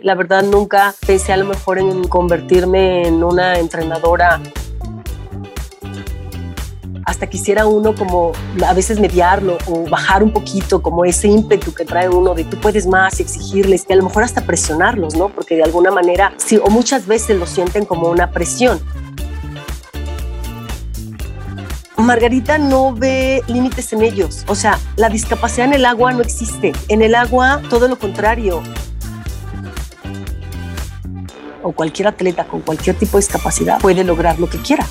La verdad nunca pensé a lo mejor en convertirme en una entrenadora hasta quisiera uno como a veces mediarlo o bajar un poquito como ese ímpetu que trae uno de tú puedes más exigirles y a lo mejor hasta presionarlos, ¿no? Porque de alguna manera, sí, o muchas veces lo sienten como una presión. Margarita no ve límites en ellos. O sea, la discapacidad en el agua no existe. En el agua, todo lo contrario. O cualquier atleta con cualquier tipo de discapacidad puede lograr lo que quiera.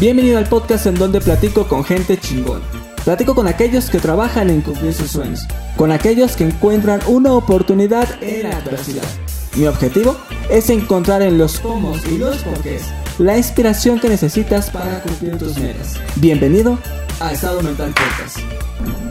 Bienvenido al podcast en donde platico con gente chingón. Platico con aquellos que trabajan en cumplir sus sueños, con aquellos que encuentran una oportunidad en la adversidad. Mi objetivo es encontrar en los cómo y los porqués la inspiración que necesitas para cumplir tus metas. Bienvenido a Estado Mental Podcast.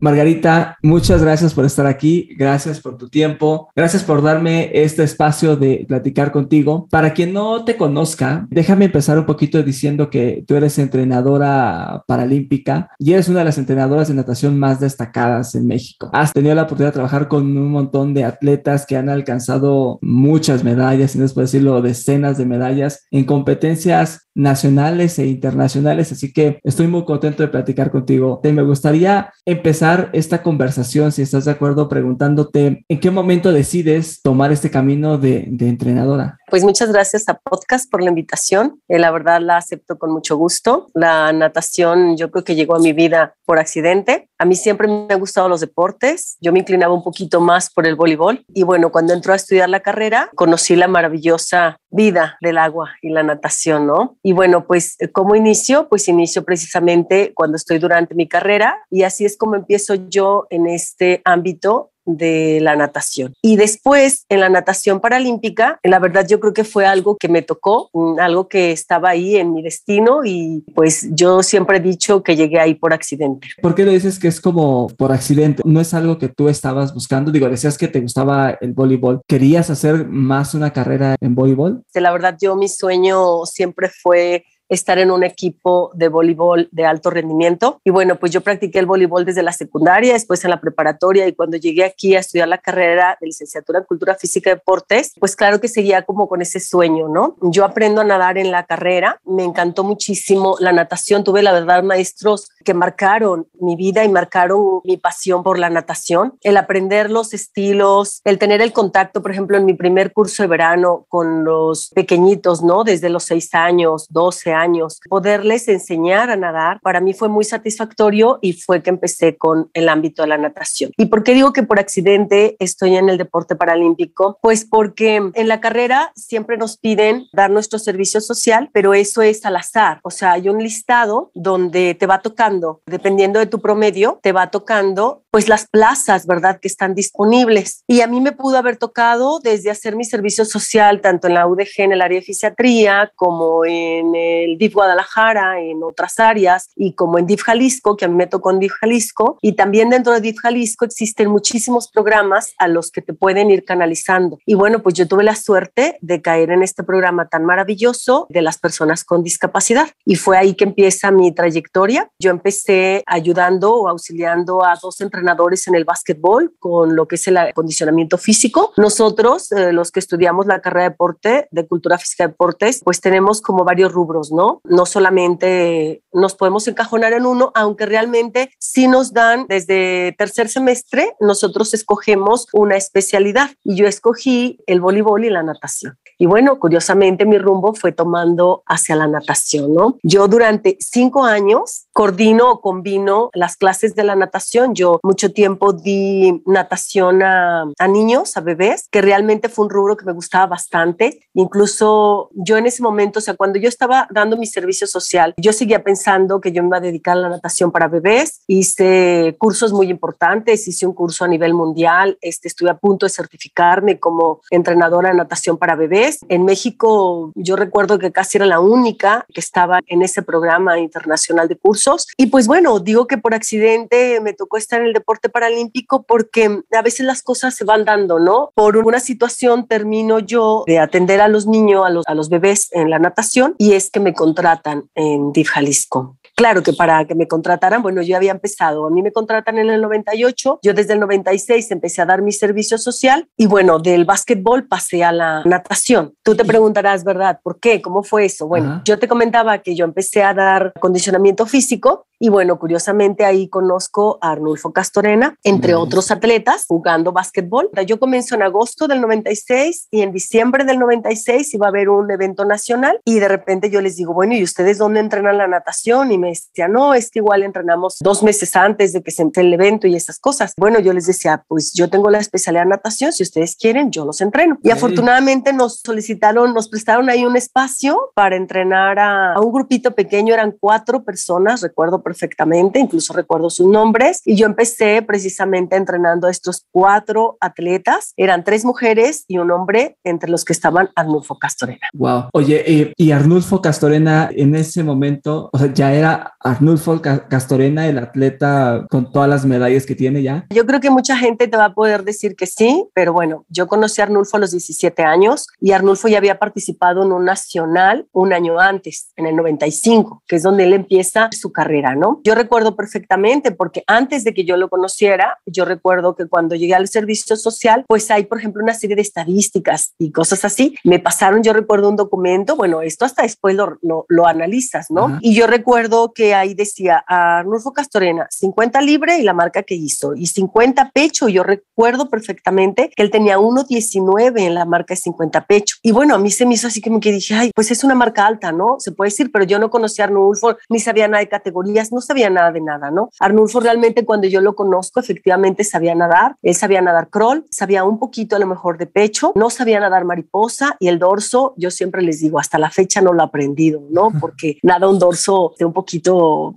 Margarita, muchas gracias por estar aquí, gracias por tu tiempo, gracias por darme este espacio de platicar contigo. Para quien no te conozca, déjame empezar un poquito diciendo que tú eres entrenadora paralímpica y eres una de las entrenadoras de natación más destacadas en México. Has tenido la oportunidad de trabajar con un montón de atletas que han alcanzado muchas medallas, si no es por decirlo, decenas de medallas en competencias nacionales e internacionales, así que estoy muy contento de platicar contigo. Te me gustaría empezar esta conversación, si estás de acuerdo, preguntándote en qué momento decides tomar este camino de, de entrenadora. Pues muchas gracias a Podcast por la invitación. Eh, la verdad la acepto con mucho gusto. La natación yo creo que llegó a mi vida por accidente. A mí siempre me han gustado los deportes. Yo me inclinaba un poquito más por el voleibol. Y bueno, cuando entró a estudiar la carrera, conocí la maravillosa vida del agua y la natación, ¿no? Y bueno, pues como inicio, pues inicio precisamente cuando estoy durante mi carrera y así es como empiezo yo en este ámbito de la natación. Y después en la natación paralímpica, la verdad yo creo que fue algo que me tocó, algo que estaba ahí en mi destino y pues yo siempre he dicho que llegué ahí por accidente. ¿Por qué lo dices que es como por accidente? ¿No es algo que tú estabas buscando? Digo, decías que te gustaba el voleibol. ¿Querías hacer más una carrera en voleibol? La verdad yo mi sueño siempre fue estar en un equipo de voleibol de alto rendimiento. Y bueno, pues yo practiqué el voleibol desde la secundaria, después en la preparatoria y cuando llegué aquí a estudiar la carrera de licenciatura en Cultura Física y Deportes, pues claro que seguía como con ese sueño, ¿no? Yo aprendo a nadar en la carrera, me encantó muchísimo la natación, tuve la verdad maestros que marcaron mi vida y marcaron mi pasión por la natación, el aprender los estilos, el tener el contacto, por ejemplo, en mi primer curso de verano con los pequeñitos, ¿no? Desde los 6 años, 12 años años. Poderles enseñar a nadar para mí fue muy satisfactorio y fue que empecé con el ámbito de la natación. ¿Y por qué digo que por accidente estoy en el deporte paralímpico? Pues porque en la carrera siempre nos piden dar nuestro servicio social, pero eso es al azar. O sea, hay un listado donde te va tocando, dependiendo de tu promedio, te va tocando pues las plazas, ¿verdad? Que están disponibles. Y a mí me pudo haber tocado desde hacer mi servicio social, tanto en la UDG, en el área de fisiatría, como en el el DIF Guadalajara, en otras áreas, y como en DIF Jalisco, que a mí me tocó en DIF Jalisco, y también dentro de DIF Jalisco existen muchísimos programas a los que te pueden ir canalizando. Y bueno, pues yo tuve la suerte de caer en este programa tan maravilloso de las personas con discapacidad. Y fue ahí que empieza mi trayectoria. Yo empecé ayudando o auxiliando a dos entrenadores en el básquetbol con lo que es el acondicionamiento físico. Nosotros, eh, los que estudiamos la carrera de deporte, de cultura física y deportes, pues tenemos como varios rubros, ¿no? ¿No? solamente nos podemos encajonar en uno, aunque realmente sí nos dan desde tercer semestre, nosotros escogemos una especialidad y yo escogí el voleibol y la natación. Y bueno, curiosamente mi rumbo fue tomando hacia la natación, ¿no? Yo durante cinco años coordino o combino las clases de la natación. Yo mucho tiempo di natación a, a niños, a bebés, que realmente fue un rubro que me gustaba bastante. Incluso yo en ese momento, o sea, cuando yo estaba dando mi servicio social, yo seguía pensando que yo me iba a dedicar a la natación para bebés. Hice cursos muy importantes, hice un curso a nivel mundial, este, estuve a punto de certificarme como entrenadora de natación para bebés. En México yo recuerdo que casi era la única que estaba en ese programa internacional de cursos. Y pues bueno, digo que por accidente me tocó estar en el deporte paralímpico porque a veces las cosas se van dando, ¿no? Por una situación termino yo de atender a los niños, a los, a los bebés en la natación y es que me contratan en DIF Jalisco. Claro que para que me contrataran, bueno, yo había empezado, a mí me contratan en el 98, yo desde el 96 empecé a dar mi servicio social y bueno, del básquetbol pasé a la natación. Tú te preguntarás, ¿verdad? ¿Por qué? ¿Cómo fue eso? Bueno, yo te comentaba que yo empecé a dar condicionamiento físico y bueno, curiosamente ahí conozco a Arnulfo Castorena, entre otros atletas, jugando básquetbol. Yo comencé en agosto del 96 y en diciembre del 96 iba a haber un evento nacional y de repente yo les digo, bueno, ¿y ustedes dónde entrenan la natación? Y me decía, no, es que igual entrenamos dos meses antes de que se entre el evento y esas cosas. Bueno, yo les decía, pues yo tengo la especialidad de natación, si ustedes quieren, yo los entreno. Y afortunadamente nos solicitaron, nos prestaron ahí un espacio para entrenar a, a un grupito pequeño, eran cuatro personas, recuerdo perfectamente, incluso recuerdo sus nombres, y yo empecé precisamente entrenando a estos cuatro atletas, eran tres mujeres y un hombre, entre los que estaban Arnulfo Castorena. Wow. Oye, eh, y Arnulfo Castorena en ese momento, o sea, ya era Arnulfo Castorena el atleta con todas las medallas que tiene ya. Yo creo que mucha gente te va a poder decir que sí, pero bueno, yo conocí a Arnulfo a los 17 años y Arnulfo ya había participado en un nacional un año antes, en el 95, que es donde él empieza su carrera, yo recuerdo perfectamente porque antes de que yo lo conociera, yo recuerdo que cuando llegué al servicio social, pues hay, por ejemplo, una serie de estadísticas y cosas así. Me pasaron, yo recuerdo un documento, bueno, esto hasta después lo, lo, analizas, ¿no? Y yo recuerdo que ahí decía Arnulfo Castorena, 50 libre y la marca que hizo, y 50 pecho. Yo recuerdo perfectamente que él tenía 1.19 en la marca de 50 pecho. Y bueno, a mí se me hizo así que me dije, ay, pues es una marca alta, ¿no? Se puede decir, pero yo no conocía a Arnulfo, ni sabía nada de categorías no sabía nada de nada, ¿no? Arnulfo realmente cuando yo lo conozco efectivamente sabía nadar, él sabía nadar crawl, sabía un poquito a lo mejor de pecho, no sabía nadar mariposa y el dorso, yo siempre les digo, hasta la fecha no lo he aprendido, ¿no? Porque nada un dorso de un poquito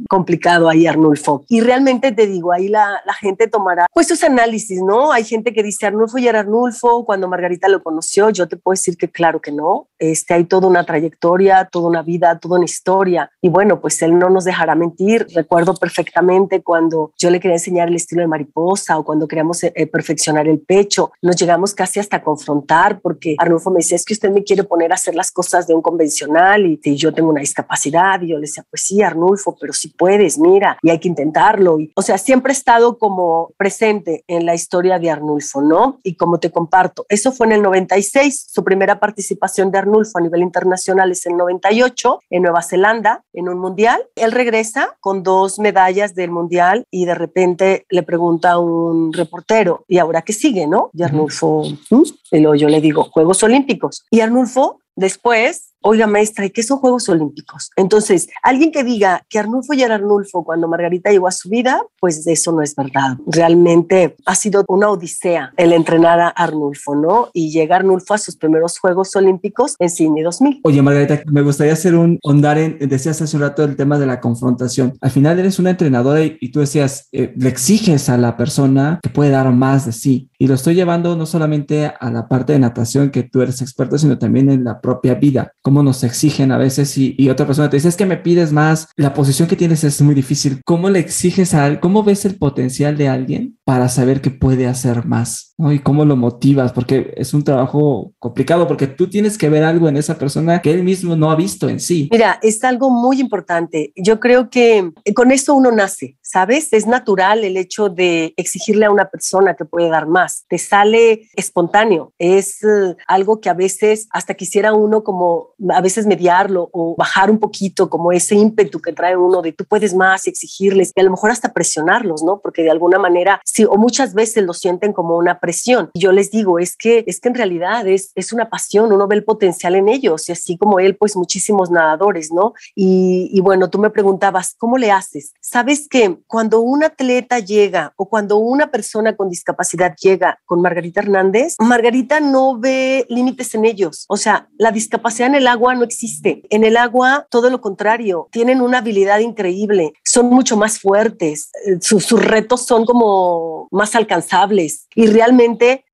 complicado ahí Arnulfo. Y realmente te digo, ahí la, la gente tomará pues sus análisis, ¿no? Hay gente que dice Arnulfo y era Arnulfo cuando Margarita lo conoció, yo te puedo decir que claro que no, este, hay toda una trayectoria, toda una vida, toda una historia y bueno, pues él no nos dejará mentir Recuerdo perfectamente cuando yo le quería enseñar el estilo de mariposa o cuando queríamos eh, perfeccionar el pecho. Nos llegamos casi hasta confrontar porque Arnulfo me decía, es que usted me quiere poner a hacer las cosas de un convencional y, yo tengo una discapacidad. Y yo le decía, pues sí, Arnulfo, pero si puedes, mira, y hay que intentarlo. Y, o sea, siempre he estado como presente en la historia de Arnulfo, ¿no? Y como te comparto, eso fue en el 96, su primera participación de Arnulfo a nivel internacional es en el 98, en Nueva Zelanda, en un mundial. Él regresa con dos medallas del mundial y de repente le pregunta a un reportero, ¿y ahora qué sigue, no? Y Arnulfo, ¿Mm? y luego yo le digo, Juegos Olímpicos. Y Arnulfo después oiga maestra, ¿y qué son Juegos Olímpicos? Entonces, alguien que diga que Arnulfo ya era Arnulfo cuando Margarita llegó a su vida, pues eso no es verdad. Realmente ha sido una odisea el entrenar a Arnulfo, ¿no? Y llegar Arnulfo a sus primeros Juegos Olímpicos en Sydney 2000. Oye, Margarita, me gustaría hacer un ondar en, decías hace un rato el tema de la confrontación. Al final eres una entrenadora y, tú decías, eh, le exiges a la persona que puede dar más de sí. Y lo estoy llevando no solamente a la parte de natación que tú eres experto, sino también en la propia vida nos exigen a veces y, otra persona te dice, es que me pides más, la posición que tienes es muy difícil. ¿Cómo le exiges a cómo ves el potencial de alguien para saber que puede hacer más? ¿No? Y cómo lo motivas, porque es un trabajo complicado, porque tú tienes que ver algo en esa persona que él mismo no ha visto en sí. Mira, es algo muy importante. Yo creo que con esto uno nace, ¿sabes? Es natural el hecho de exigirle a una persona que puede dar más. Te sale espontáneo. Es eh, algo que a veces hasta quisiera uno como a veces mediarlo o bajar un poquito como ese ímpetu que trae uno de tú puedes más y exigirles y a lo mejor hasta presionarlos, ¿no? Porque de alguna manera, sí, o muchas veces lo sienten como una presión. Y yo les digo, es que, es que en realidad es, es una pasión, uno ve el potencial en ellos y así como él, pues muchísimos nadadores, ¿no? Y, y bueno, tú me preguntabas, ¿cómo le haces? Sabes que cuando un atleta llega o cuando una persona con discapacidad llega con Margarita Hernández, Margarita no ve límites en ellos. O sea, la discapacidad en el agua no existe. En el agua, todo lo contrario, tienen una habilidad increíble, son mucho más fuertes, eh, sus, retos son como más alcanzables y realmente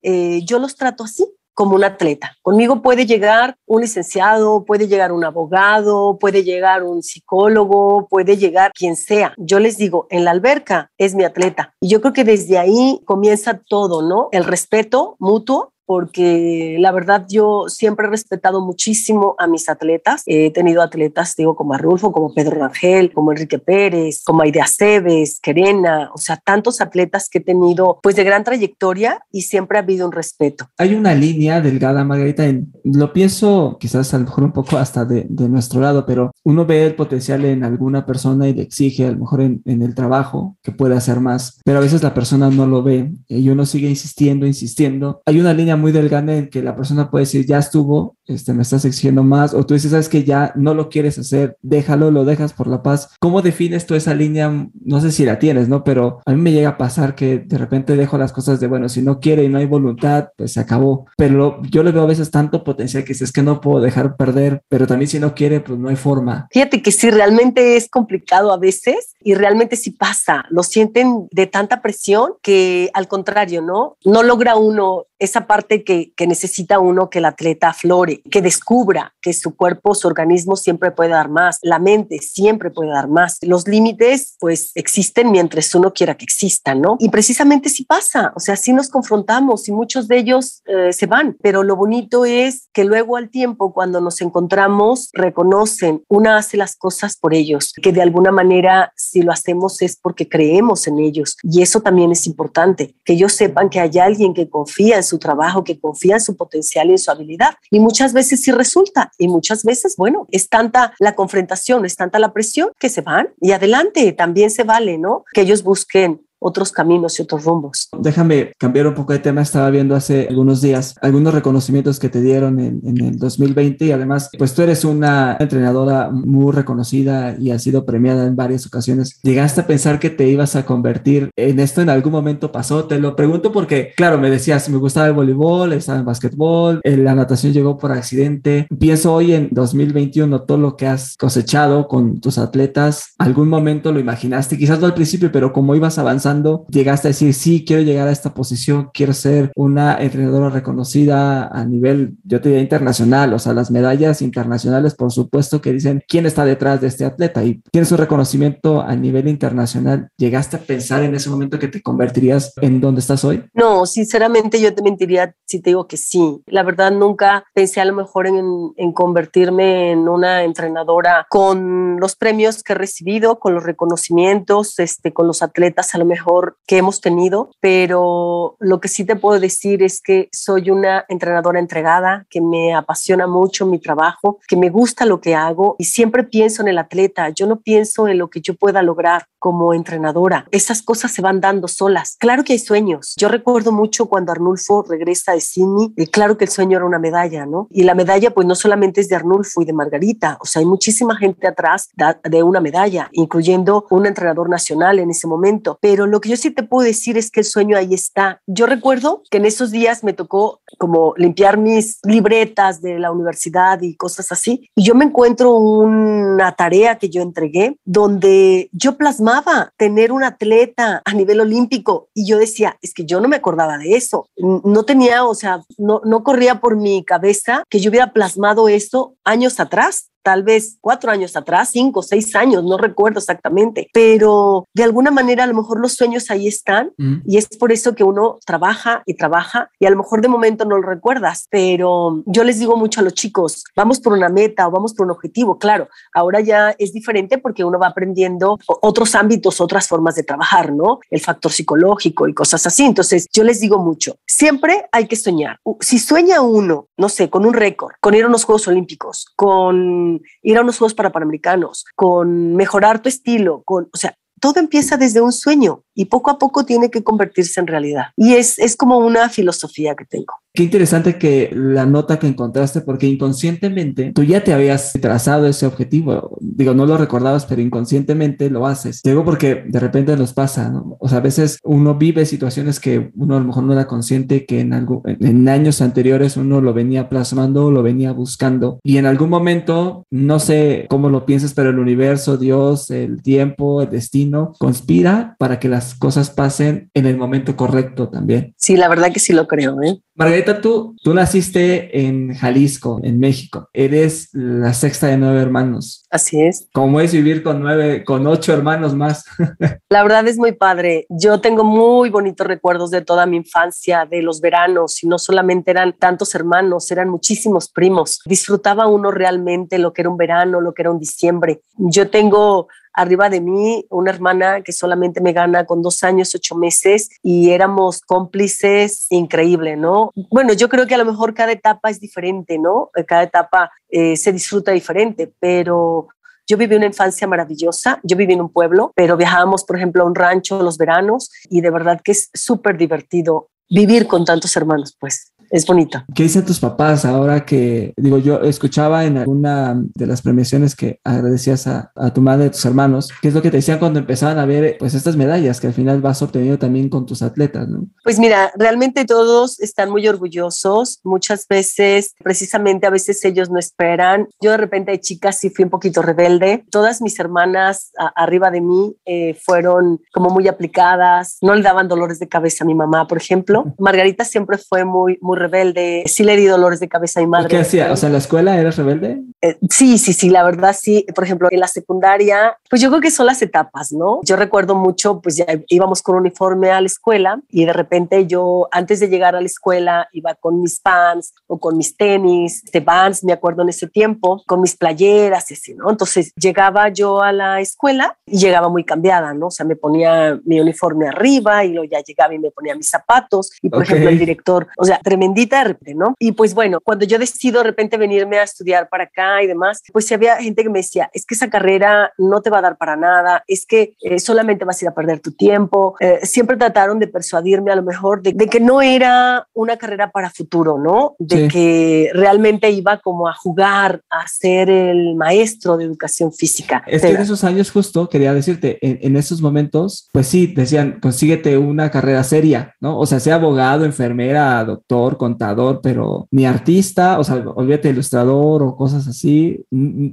eh, yo los trato así como un atleta. Conmigo puede llegar un licenciado, puede llegar un abogado, puede llegar un psicólogo, puede llegar quien sea. Yo les digo, en la alberca es mi atleta. Y yo creo que desde ahí comienza todo, ¿no? El respeto mutuo porque la verdad yo siempre he respetado muchísimo a mis atletas. He tenido atletas, digo, como Arnulfo, como Pedro Rangel, como Enrique Pérez, como Aide Aceves, Querena, o sea, tantos atletas que he tenido pues de gran trayectoria y siempre ha habido un respeto. Hay una línea delgada, Margarita, en, lo pienso quizás a lo mejor un poco hasta de, de, nuestro lado, pero uno ve el potencial en alguna persona y le exige a lo mejor en, en el trabajo que puede hacer más, pero a veces la persona no lo ve y uno sigue insistiendo, insistiendo. Hay una línea muy delgada en que la persona puede decir, ya estuvo, este, me estás exigiendo más, o tú dices, sabes que ya no lo quieres hacer, déjalo, lo dejas por la paz. ¿Cómo defines tú esa línea? No sé si la tienes, ¿no? Pero a mí me llega a pasar que de repente dejo las cosas de, bueno, si no quiere y no hay voluntad, pues se acabó. Pero yo le veo a veces tanto potencial que es que no puedo dejar perder, pero también si no quiere, pues no hay forma. Fíjate que sí, realmente es complicado a veces y realmente sí pasa. Lo sienten de tanta presión que al contrario, ¿no? No logra uno esa parte que, que necesita uno que el atleta aflore, que descubra que su cuerpo, su organismo siempre puede dar más, la mente siempre puede dar más. Los límites pues existen mientras uno quiera que existan, ¿no? Y precisamente sí pasa, o sea, sí nos confrontamos y muchos de ellos eh, se van, pero lo bonito es que luego al tiempo cuando nos encontramos reconocen, una hace las cosas por ellos, que de alguna manera si lo hacemos es porque creemos en ellos y eso también es importante, que ellos sepan que hay alguien que confía en su trabajo, que confía en su potencial y en su habilidad y muchas veces sí resulta y muchas veces, bueno, es tanta la confrontación, es tanta la presión que se van y adelante, también se vale, ¿no? Que ellos busquen otros caminos y otros rumbos. Déjame cambiar un poco de tema. Estaba viendo hace algunos días algunos reconocimientos que te dieron en, en, el 2020 y además, pues tú eres una entrenadora muy reconocida y has sido premiada en varias ocasiones. ¿Llegaste a pensar que te ibas a convertir en esto en algún momento pasó? Te lo pregunto porque, claro, me decías, me gustaba el voleibol, estaba en básquetbol, eh, la natación llegó por accidente. Pienso hoy en 2021 todo lo que has cosechado con tus atletas. ¿Algún momento lo imaginaste? Quizás no al principio, pero como ibas avanzando llegaste a decir, sí, quiero llegar a esta posición, quiero ser una entrenadora reconocida a nivel, yo te diría, internacional, o sea, las medallas internacionales, por supuesto, que dicen quién está detrás de este atleta y tienes un reconocimiento a nivel internacional. ¿Llegaste a pensar en ese momento que te convertirías en donde estás hoy? No, sinceramente yo te mentiría si te digo que sí. La verdad, nunca pensé a lo mejor en, en convertirme en una entrenadora con los premios que he recibido, con los reconocimientos, este, con los atletas a lo mejor mejor que hemos tenido, pero lo que sí te puedo decir es que soy una entrenadora entregada, que me apasiona mucho mi trabajo, que me gusta lo que hago y siempre pienso en el atleta, yo no pienso en lo que yo pueda lograr como entrenadora. Esas cosas se van dando solas. Claro que hay sueños. Yo recuerdo mucho cuando Arnulfo regresa de Sydney, y claro que el sueño era una medalla, ¿no? Y la medalla pues no solamente es de Arnulfo y de Margarita, o sea, hay muchísima gente atrás de una medalla, incluyendo un entrenador nacional en ese momento, pero lo que yo sí te puedo decir es que el sueño ahí está. Yo recuerdo que en esos días me tocó como limpiar mis libretas de la universidad y cosas así, y yo me encuentro una tarea que yo entregué donde yo plasmaba tener un atleta a nivel olímpico y yo decía, es que yo no me acordaba de eso, no tenía, o sea, no, no corría por mi cabeza que yo hubiera plasmado eso años atrás tal vez cuatro años atrás, cinco, seis años, no recuerdo exactamente, pero de alguna manera a lo mejor los sueños ahí están mm. y es por eso que uno trabaja y trabaja y a lo mejor de momento no lo recuerdas, pero yo les digo mucho a los chicos, vamos por una meta o vamos por un objetivo, claro, ahora ya es diferente porque uno va aprendiendo otros ámbitos, otras formas de trabajar, ¿no? El factor psicológico y cosas así, entonces yo les digo mucho, siempre hay que soñar, si sueña uno, no sé, con un récord, con ir a unos Juegos Olímpicos, con ir a unos Juegos para Panamericanos, con mejorar tu estilo, con, o sea, todo empieza desde un sueño y poco a poco tiene que convertirse en realidad. Y es, es como una filosofía que tengo. Qué interesante que la nota que encontraste, porque inconscientemente tú ya te habías trazado ese objetivo. Digo, no lo recordabas, pero inconscientemente lo haces. Digo porque de repente nos pasa, ¿no? O sea, a veces uno vive situaciones que uno a lo mejor no era consciente que en, algo, en años anteriores uno lo venía plasmando, lo venía buscando. Y en algún momento, no sé cómo lo piensas, pero el universo, Dios, el tiempo, el destino, conspira para que las cosas pasen en el momento correcto también. Sí, la verdad que sí lo creo. ¿eh? Margarita, Tú, tú naciste en Jalisco, en México. Eres la sexta de nueve hermanos. Así es. ¿Cómo es vivir con nueve, con ocho hermanos más? la verdad es muy padre. Yo tengo muy bonitos recuerdos de toda mi infancia, de los veranos, y no solamente eran tantos hermanos, eran muchísimos primos. Disfrutaba uno realmente lo que era un verano, lo que era un diciembre. Yo tengo arriba de mí una hermana que solamente me gana con dos años, ocho meses y éramos cómplices increíble, ¿no? Bueno, yo creo que a lo mejor cada etapa es diferente, ¿no? Cada etapa eh, se disfruta diferente, pero yo viví una infancia maravillosa, yo viví en un pueblo, pero viajábamos, por ejemplo, a un rancho los veranos y de verdad que es súper divertido vivir con tantos hermanos, pues es bonito. ¿Qué dicen tus papás ahora que, digo, yo escuchaba en alguna de las premiaciones que agradecías a, tu madre, a tus hermanos, qué es lo que te decían cuando empezaban a ver pues estas medallas que al final vas obteniendo también con tus atletas, ¿no? Pues mira, realmente todos están muy orgullosos. Muchas veces, precisamente a veces ellos no esperan. Yo de repente de chica sí fui un poquito rebelde. Todas mis hermanas arriba de mí eh, fueron como muy aplicadas, no le daban dolores de cabeza a mi mamá, por ejemplo. Margarita siempre fue muy, muy rebelde, sí le di dolores de cabeza a mi madre. ¿Qué hacía? O sea, ¿en la escuela eras rebelde? Eh, sí, sí, sí, la verdad sí. Por ejemplo, en la secundaria, pues yo creo que son las etapas, ¿no? Yo recuerdo mucho, pues ya íbamos con uniforme a la escuela y de repente yo, antes de llegar a la escuela, iba con mis pants o con mis tenis, de vans, me acuerdo en ese tiempo, con mis playeras, así, ¿no? Entonces llegaba yo a la escuela y llegaba muy cambiada, ¿no? O sea, me ponía mi uniforme arriba y luego ya llegaba y me ponía mis zapatos y, por ejemplo, el director, o sea, tremendo bendita de repente, ¿no? Y pues bueno, cuando yo decido de repente venirme a estudiar para acá y demás, pues había gente que me decía, es que esa carrera no te va a dar para nada, es que eh, solamente vas a ir a perder tu tiempo. Eh, siempre trataron de persuadirme a lo mejor de, que no era una carrera para futuro, ¿no? De que realmente iba como a jugar, a ser el maestro de educación física. Es que en esos años justo, quería decirte, en, en esos momentos, pues sí, decían, consíguete una carrera seria, ¿no? O sea, sea abogado, enfermera, doctor, contador, pero ni artista, o sea, olvídate ilustrador o cosas así,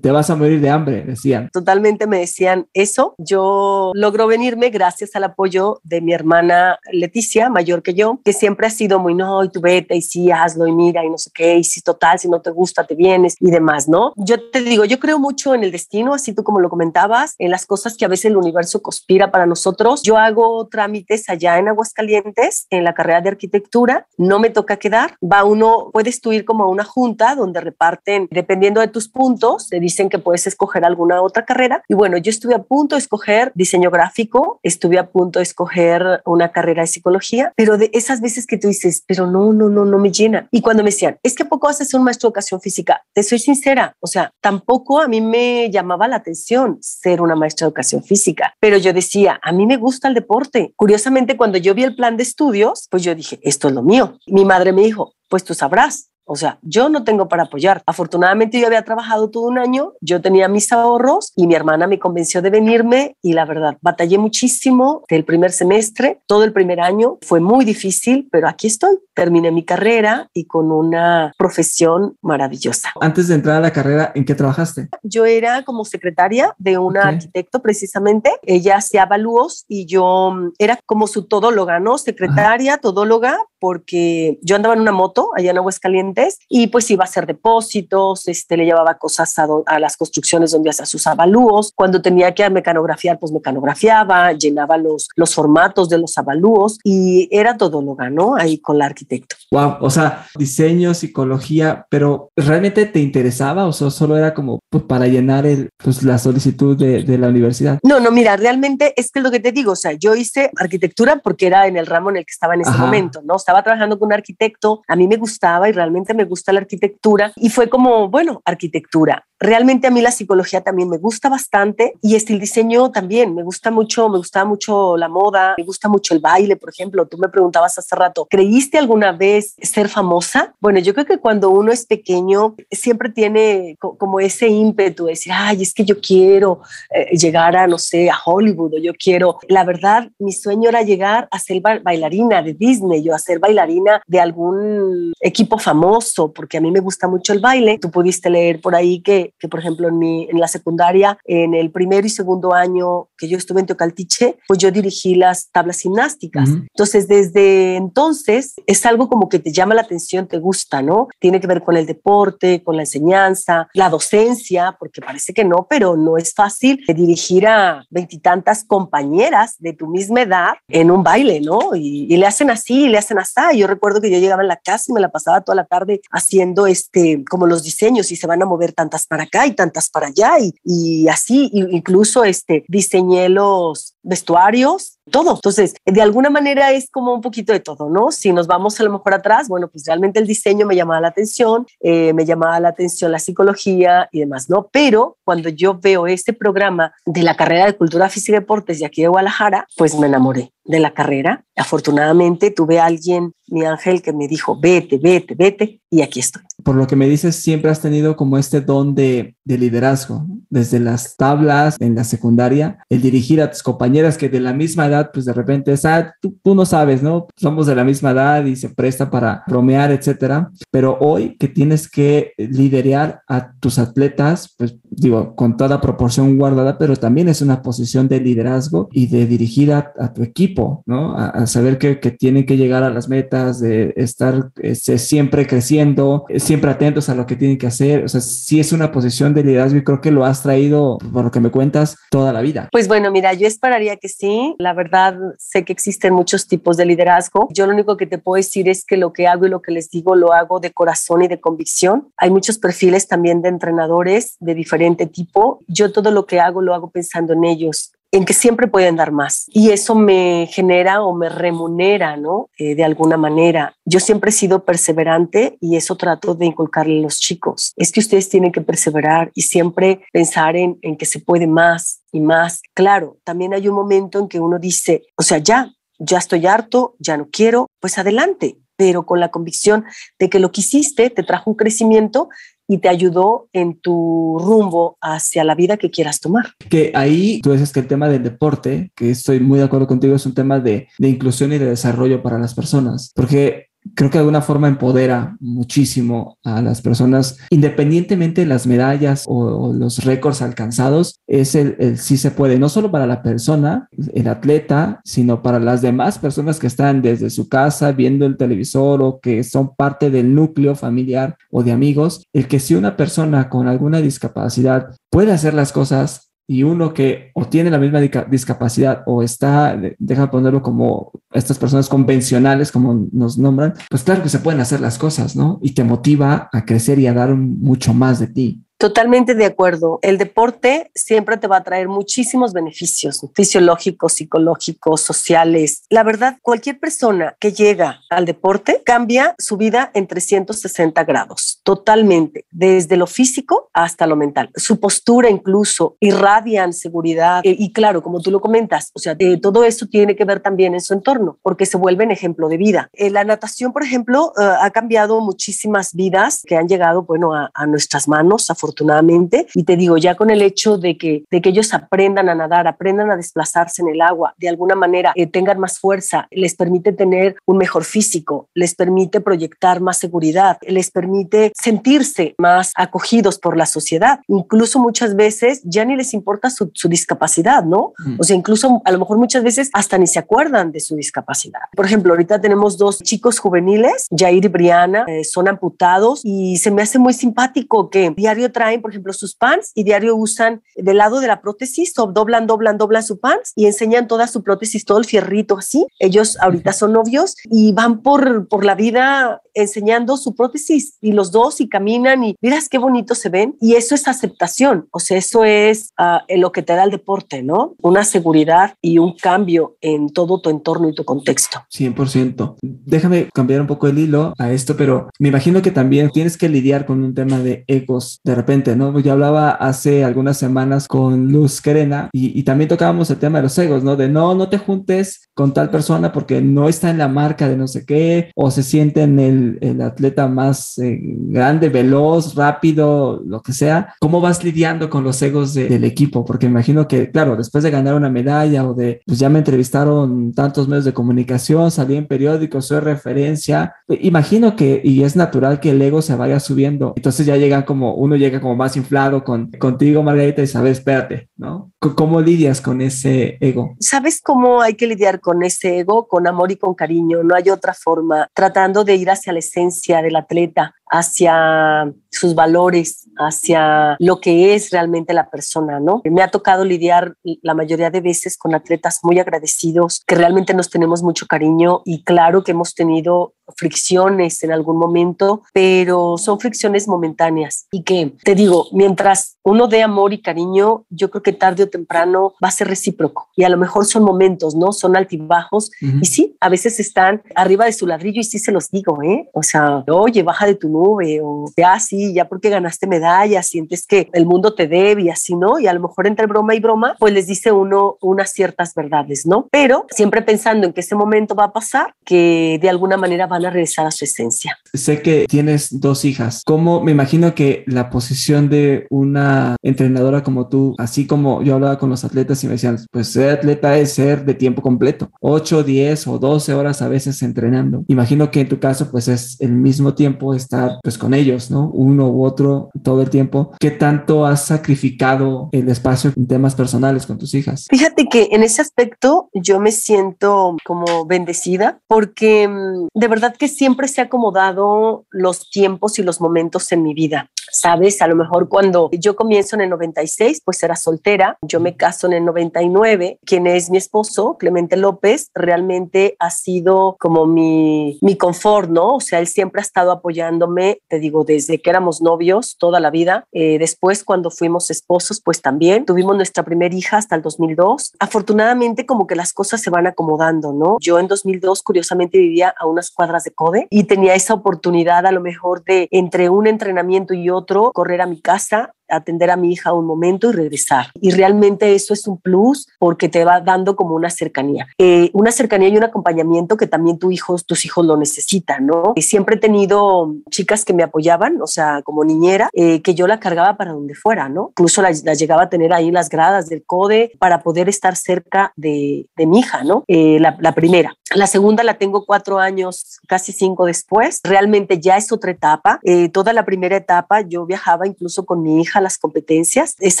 te vas a morir de hambre, decían. Totalmente me decían eso. Yo logro venirme gracias al apoyo de mi hermana Leticia, mayor que yo, que siempre ha sido muy, no, y tú vete y sí, hazlo y mira y no sé qué, y si total, si no te gusta, te vienes y demás, ¿no? Yo te digo, yo creo mucho en el destino, así tú como lo comentabas, en las cosas que a veces el universo conspira para nosotros. Yo hago trámites allá en Aguascalientes, en la carrera de arquitectura, no me toca quedar va uno, puedes tú ir como a una junta donde reparten, dependiendo de tus puntos, te dicen que puedes escoger alguna otra carrera. Y bueno, yo estuve a punto de escoger diseño gráfico, estuve a punto de escoger una carrera de psicología, pero de esas veces que tú dices, pero no, no, no, no me llena. Y cuando me decían, es que a poco ser un maestro de educación física, te soy sincera, o sea, tampoco a mí me llamaba la atención ser una maestra de educación física, pero yo decía, a mí me gusta el deporte. Curiosamente, cuando yo vi el plan de estudios, pues yo dije, esto es lo mío. Mi madre me dijo, pues tú sabrás. O sea, yo no tengo para apoyar. Afortunadamente yo había trabajado todo un año, yo tenía mis ahorros y mi hermana me convenció de venirme y la verdad, batallé muchísimo del primer semestre, todo el primer año, fue muy difícil, pero aquí estoy. Terminé mi carrera y con una profesión maravillosa. Antes de entrar a la carrera, ¿en qué trabajaste? Yo era como secretaria de un arquitecto precisamente. Ella hacía avalúos y yo mm, era como su todóloga, ¿no? Secretaria, todóloga, porque yo andaba en una moto allá en Aguascalientes y pues iba a hacer depósitos, este, le llevaba cosas a, las construcciones donde hacía sus avalúos. Cuando tenía que mecanografiar, pues mecanografiaba, llenaba los, los formatos de los avalúos y era todóloga, ¿no? Ahí con la arquitecto. Wow, o sea, diseño, psicología, pero ¿realmente te interesaba o solo era como pues, para llenar el, pues, la solicitud de, de la universidad? No, no, mira, realmente es que es lo que te digo, o sea, yo hice arquitectura porque era en el ramo en el que estaba en ese momento, ¿no? Estaba trabajando con un arquitecto, a mí me gustaba y realmente me gusta la arquitectura y fue como, bueno, arquitectura. Realmente a mí la psicología también me gusta bastante y este el diseño también, me gusta mucho, me gustaba mucho la moda, me gusta mucho el baile, por ejemplo, tú me preguntabas hace rato, ¿creíste alguna vez ser famosa? Bueno, yo creo que cuando uno es pequeño siempre tiene como ese ímpetu de decir, ay, es que yo quiero eh, llegar a, no sé, a Hollywood o yo quiero, la verdad, mi sueño era llegar a ser bailarina de Disney, yo a ser ser bailarina de algún equipo famoso, porque a mí me gusta mucho el baile. Tú pudiste leer por ahí que, que por ejemplo, en, mi, en la secundaria, en el primero y segundo año que yo estuve en Teocaltiche, pues yo dirigí las tablas gimnásticas. Entonces, desde entonces, es algo como que te llama la atención, te gusta, ¿no? Tiene que ver con el deporte, con la enseñanza, la docencia, porque parece que no, pero no es fácil dirigir a veintitantas compañeras de tu misma edad en un baile, ¿no? Y, y, le hacen así, y le hacen así. Yo recuerdo que yo llegaba en la casa y me la pasaba toda la tarde haciendo este, como los diseños y se van a mover tantas para acá y tantas para allá y, y así, incluso este, diseñé los vestuarios, todo. Entonces, de alguna manera es como un poquito de todo, ¿no? Si nos vamos a lo mejor atrás, bueno, pues realmente el diseño me llamaba la atención, eh, me llamaba la atención la psicología y demás, ¿no? Pero cuando yo veo este programa de la carrera de Cultura Física y Deportes de aquí de Guadalajara, pues me enamoré de la carrera. Afortunadamente tuve a alguien, mi ángel, que me dijo, vete, vete, vete, y aquí estoy. Por lo que me dices, siempre has tenido como este don de, de liderazgo, desde las tablas en la secundaria, el dirigir a tus compañeras que de la misma edad, pues de repente es, ah, tú, tú no sabes, ¿no? Somos de la misma edad y se presta para bromear, etcétera. Pero hoy que tienes que liderar a tus atletas, pues digo, con toda proporción guardada, pero también es una posición de liderazgo y de dirigir a, a tu equipo ¿no? A, saber que, que, tienen que llegar a las metas, de estar este, siempre creciendo, eh, siempre atentos a lo que tienen que hacer. O sea, sí es una posición de liderazgo y creo que lo has traído, por lo que me cuentas, toda la vida. Pues bueno, mira, yo esperaría que sí. La verdad, sé que existen muchos tipos de liderazgo. Yo lo único que te puedo decir es que lo que hago y lo que les digo lo hago de corazón y de convicción. Hay muchos perfiles también de entrenadores de diferente tipo. Yo todo lo que hago lo hago pensando en ellos en que siempre pueden dar más. Y eso me genera o me remunera, ¿no? Eh, de alguna manera. Yo siempre he sido perseverante y eso trato de inculcarle a los chicos. Es que ustedes tienen que perseverar y siempre pensar en, en que se puede más y más. Claro, también hay un momento en que uno dice, o sea, ya, ya estoy harto, ya no quiero, pues adelante, pero con la convicción de que lo que hiciste te trajo un crecimiento y te ayudó en tu rumbo hacia la vida que quieras tomar. Que ahí tú dices que el tema del deporte, que estoy muy de acuerdo contigo, es un tema de, de inclusión y de desarrollo para las personas, porque creo que de alguna forma empodera muchísimo a las personas, independientemente de las medallas o, los récords alcanzados, es el, el, sí se puede, no solo para la persona, el atleta, sino para las demás personas que están desde su casa viendo el televisor o que son parte del núcleo familiar o de amigos, el que si una persona con alguna discapacidad puede hacer las cosas y uno que o tiene la misma discapacidad o está, deja ponerlo como estas personas convencionales, como nos nombran, pues claro que se pueden hacer las cosas, ¿no? Y te motiva a crecer y a dar mucho más de ti. Totalmente de acuerdo. El deporte siempre te va a traer muchísimos beneficios fisiológicos, psicológicos, sociales. La verdad, cualquier persona que llega al deporte cambia su vida en 360 grados, totalmente, desde lo físico hasta lo mental. Su postura incluso irradian seguridad eh, y claro, como tú lo comentas, o sea, eh, todo eso tiene que ver también en su entorno porque se vuelven ejemplo de vida. Eh, la natación, por ejemplo, ha cambiado muchísimas vidas que han llegado, bueno, a, a nuestras manos, a afortunadamente. Y te digo, ya con el hecho de que, de que ellos aprendan a nadar, aprendan a desplazarse en el agua, de alguna manera eh, tengan más fuerza, les permite tener un mejor físico, les permite proyectar más seguridad, les permite sentirse más acogidos por la sociedad. Incluso muchas veces ya ni les importa su, su discapacidad, ¿no? Mm. O sea, incluso a lo mejor muchas veces hasta ni se acuerdan de su discapacidad. Por ejemplo, ahorita tenemos dos chicos juveniles, Jair y Briana, eh, son amputados y se me hace muy simpático que diario traen, por ejemplo, sus pants y diario usan del lado de la prótesis, doblan, doblan, doblan su pants y enseñan toda su prótesis, todo el fierrito así. Ellos ahorita son novios y van por, por la vida enseñando su prótesis y los dos y caminan y miras qué bonito se ven y eso es aceptación, o sea, eso es uh, lo que te da el deporte, ¿no? Una seguridad y un cambio en todo tu entorno y tu contexto. 100%. Déjame cambiar un poco el hilo a esto, pero me imagino que también tienes que lidiar con un tema de egos de repente, ¿no? Yo hablaba hace algunas semanas con Luz Querena y, y también tocábamos el tema de los egos, ¿no? De no, no te juntes con tal persona porque no está en la marca de no sé qué o se siente en el, el atleta más eh, grande, veloz, rápido, lo que sea. ¿Cómo vas lidiando con los egos de, del equipo? Porque imagino que, claro, después de ganar una medalla o de, pues ya me entrevistaron tantos medios de comunicación, salí en periódicos, soy referencia. Imagino que, y es natural que el ego se vaya subiendo. Entonces ya llegan como, uno llega como más inflado con, contigo, Margarita, y sabes, espérate, ¿no? ¿Cómo lidias con ese ego? ¿Sabes cómo hay que lidiar con ese ego? Con amor y con cariño, no hay otra forma, tratando de ir hacia la esencia del atleta, hacia sus valores, hacia lo que es realmente la persona, ¿no? Me ha tocado lidiar la mayoría de veces con atletas muy agradecidos, que realmente nos tenemos mucho cariño y claro que hemos tenido fricciones en algún momento, pero son fricciones momentáneas y que, te digo, mientras uno dé amor y cariño, yo creo que tarde o temprano va a ser recíproco y a lo mejor son momentos, ¿no? Son altibajos y sí, a veces están arriba de su ladrillo y sí se los digo, ¿eh? O sea, oye, baja de tu nube o ya sí, ya porque ganaste medalla, sientes que el mundo te debe y así, ¿no? Y a lo mejor entre broma y broma, pues les dice uno unas ciertas verdades, ¿no? Pero siempre pensando en que ese momento va a pasar, que de alguna manera van a regresar a su esencia. Sé que tienes dos hijas. ¿Cómo me imagino que la posición de una entrenadora como tú, así como yo hablaba con los atletas y me decían, pues ser atleta es ser de tiempo completo, 8, 10 o 12 horas a veces entrenando. Imagino que en tu caso, pues es el mismo tiempo estar pues con ellos, ¿no? Uno u otro todo el tiempo. ¿Qué tanto has sacrificado el espacio en temas personales con tus hijas? Fíjate que en ese aspecto yo me siento como bendecida porque mm, de verdad que siempre se ha acomodado los tiempos y los momentos en mi vida. Sabes, a lo mejor cuando yo comienzo en el 96, pues era soltera, yo me caso en el 99, quien es mi esposo, Clemente López, realmente ha sido como mi, mi confort, ¿no? O sea, él siempre ha estado apoyándome, te digo, desde que éramos novios toda la vida. Eh, después, cuando fuimos esposos, pues también tuvimos nuestra primera hija hasta el 2002. Afortunadamente, como que las cosas se van acomodando, ¿no? Yo en 2002, curiosamente, vivía a unas cuadras de Code y tenía esa oportunidad a lo mejor de entre un entrenamiento y otro correr a mi casa atender a mi hija un momento y regresar. Y realmente eso es un plus porque te va dando como una cercanía. Eh, una cercanía y un acompañamiento que también tu hijo, tus hijos lo necesitan, ¿no? Y siempre he tenido chicas que me apoyaban, o sea, como niñera, eh, que yo la cargaba para donde fuera, ¿no? Incluso la, llegaba a tener ahí las gradas del CODE para poder estar cerca de, mi hija, ¿no? Eh, la primera. La segunda la tengo cuatro años, casi cinco después. Realmente ya es otra etapa. toda la primera etapa yo viajaba incluso con mi hija las competencias, es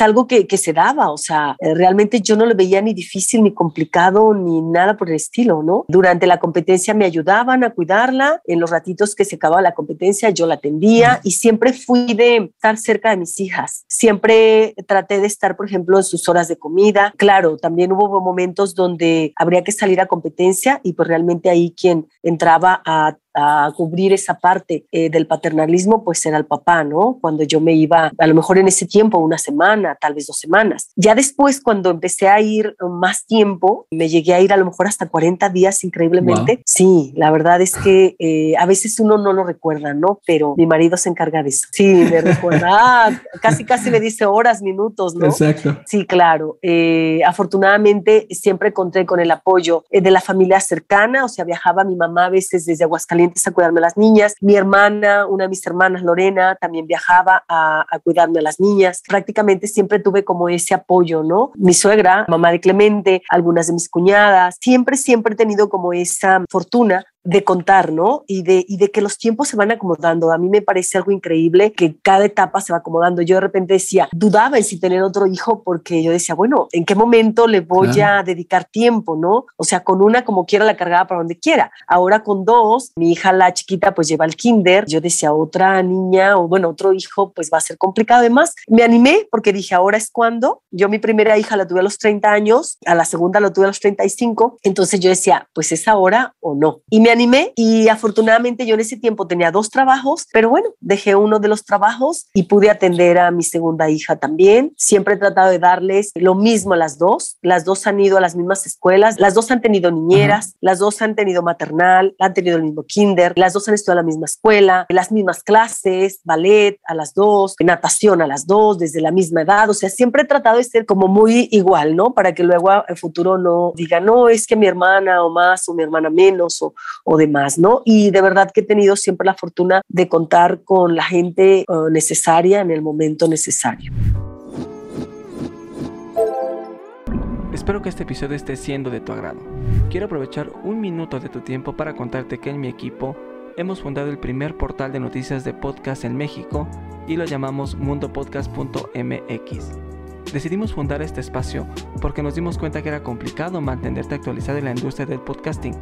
algo que, que se daba, o sea, eh, realmente yo no lo veía ni difícil, ni complicado, ni nada por el estilo, ¿no? Durante la competencia me ayudaban a cuidarla, en los ratitos que se acababa la competencia yo la atendía y siempre fui de estar cerca de mis hijas, siempre traté de estar, por ejemplo, en sus horas de comida, claro, también hubo momentos donde habría que salir a competencia y pues realmente ahí quien entraba a a cubrir esa parte eh, del paternalismo, pues era el papá, ¿no? Cuando yo me iba, a lo mejor en ese tiempo, una semana, tal vez dos semanas. Ya después, cuando empecé a ir más tiempo, me llegué a ir a lo mejor hasta 40 días increíblemente. Sí, la verdad es que eh, a veces uno no lo recuerda, ¿no? Pero mi marido se encarga de eso. Sí, me recuerda. Ah, casi, casi le dice horas, minutos, ¿no? Exacto. Sí, claro. Eh, afortunadamente siempre conté con el apoyo de la familia cercana, o sea, viajaba mi mamá a veces desde Aguascalientes a cuidarme a las niñas. Mi hermana, una de mis hermanas, Lorena, también viajaba a, a cuidarme a las niñas. Prácticamente siempre tuve como ese apoyo, ¿no? Mi suegra, mamá de Clemente, algunas de mis cuñadas, siempre, siempre he tenido como esa fortuna de contar, ¿no? Y de, y de que los tiempos se van acomodando. A mí me parece algo increíble que cada etapa se va acomodando. Yo de repente decía, dudaba en si tener otro hijo porque yo decía, bueno, ¿en qué momento le voy a dedicar tiempo, no? O sea, con una como quiera la cargaba para donde quiera. Ahora con dos, mi hija la chiquita pues lleva el kinder. Yo decía, otra niña o bueno, otro hijo pues va a ser complicado. Además, me animé porque dije, ahora es cuando. Yo mi primera hija la tuve a los 30 años, a la segunda la tuve a los 35. Entonces yo decía, pues es ahora o no. Y me animé y afortunadamente yo en ese tiempo tenía dos trabajos, pero bueno, dejé uno de los trabajos y pude atender a mi segunda hija también. Siempre he tratado de darles lo mismo a las dos. Las dos han ido a las mismas escuelas, las dos han tenido niñeras, las dos han tenido maternal, han tenido el mismo kinder, las dos han estudiado en la misma escuela, las mismas clases, ballet a las dos, natación a las dos, desde la misma edad. O sea, siempre he tratado de ser como muy igual, ¿no? Para que luego el futuro no diga, no, es que mi hermana o más o mi hermana menos o, o demás, ¿no? Y de verdad que he tenido siempre la fortuna de contar con la gente eh, necesaria en el momento necesario. Espero que este episodio esté siendo de tu agrado. Quiero aprovechar un minuto de tu tiempo para contarte que en mi equipo hemos fundado el primer portal de noticias de podcast en México y lo llamamos mundopodcast.mx. Decidimos fundar este espacio porque nos dimos cuenta que era complicado mantenerte actualizado en la industria del podcasting,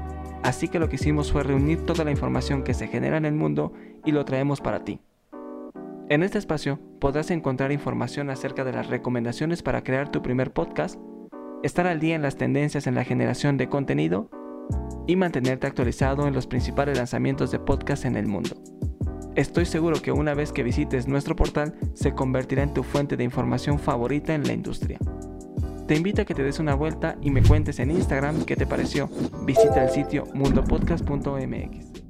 así que lo que hicimos fue reunir toda la información que se genera en el mundo y lo traemos para ti. En este espacio podrás encontrar información acerca de las recomendaciones para crear tu primer podcast, estar al día en las tendencias en la generación de contenido y mantenerte actualizado en los principales lanzamientos de podcast en el mundo. Estoy seguro que una vez que visites nuestro portal se convertirá en tu fuente de información favorita en la industria. Te invito a que te des una vuelta y me cuentes en Instagram qué te pareció. Visita el sitio mundopodcast.mx.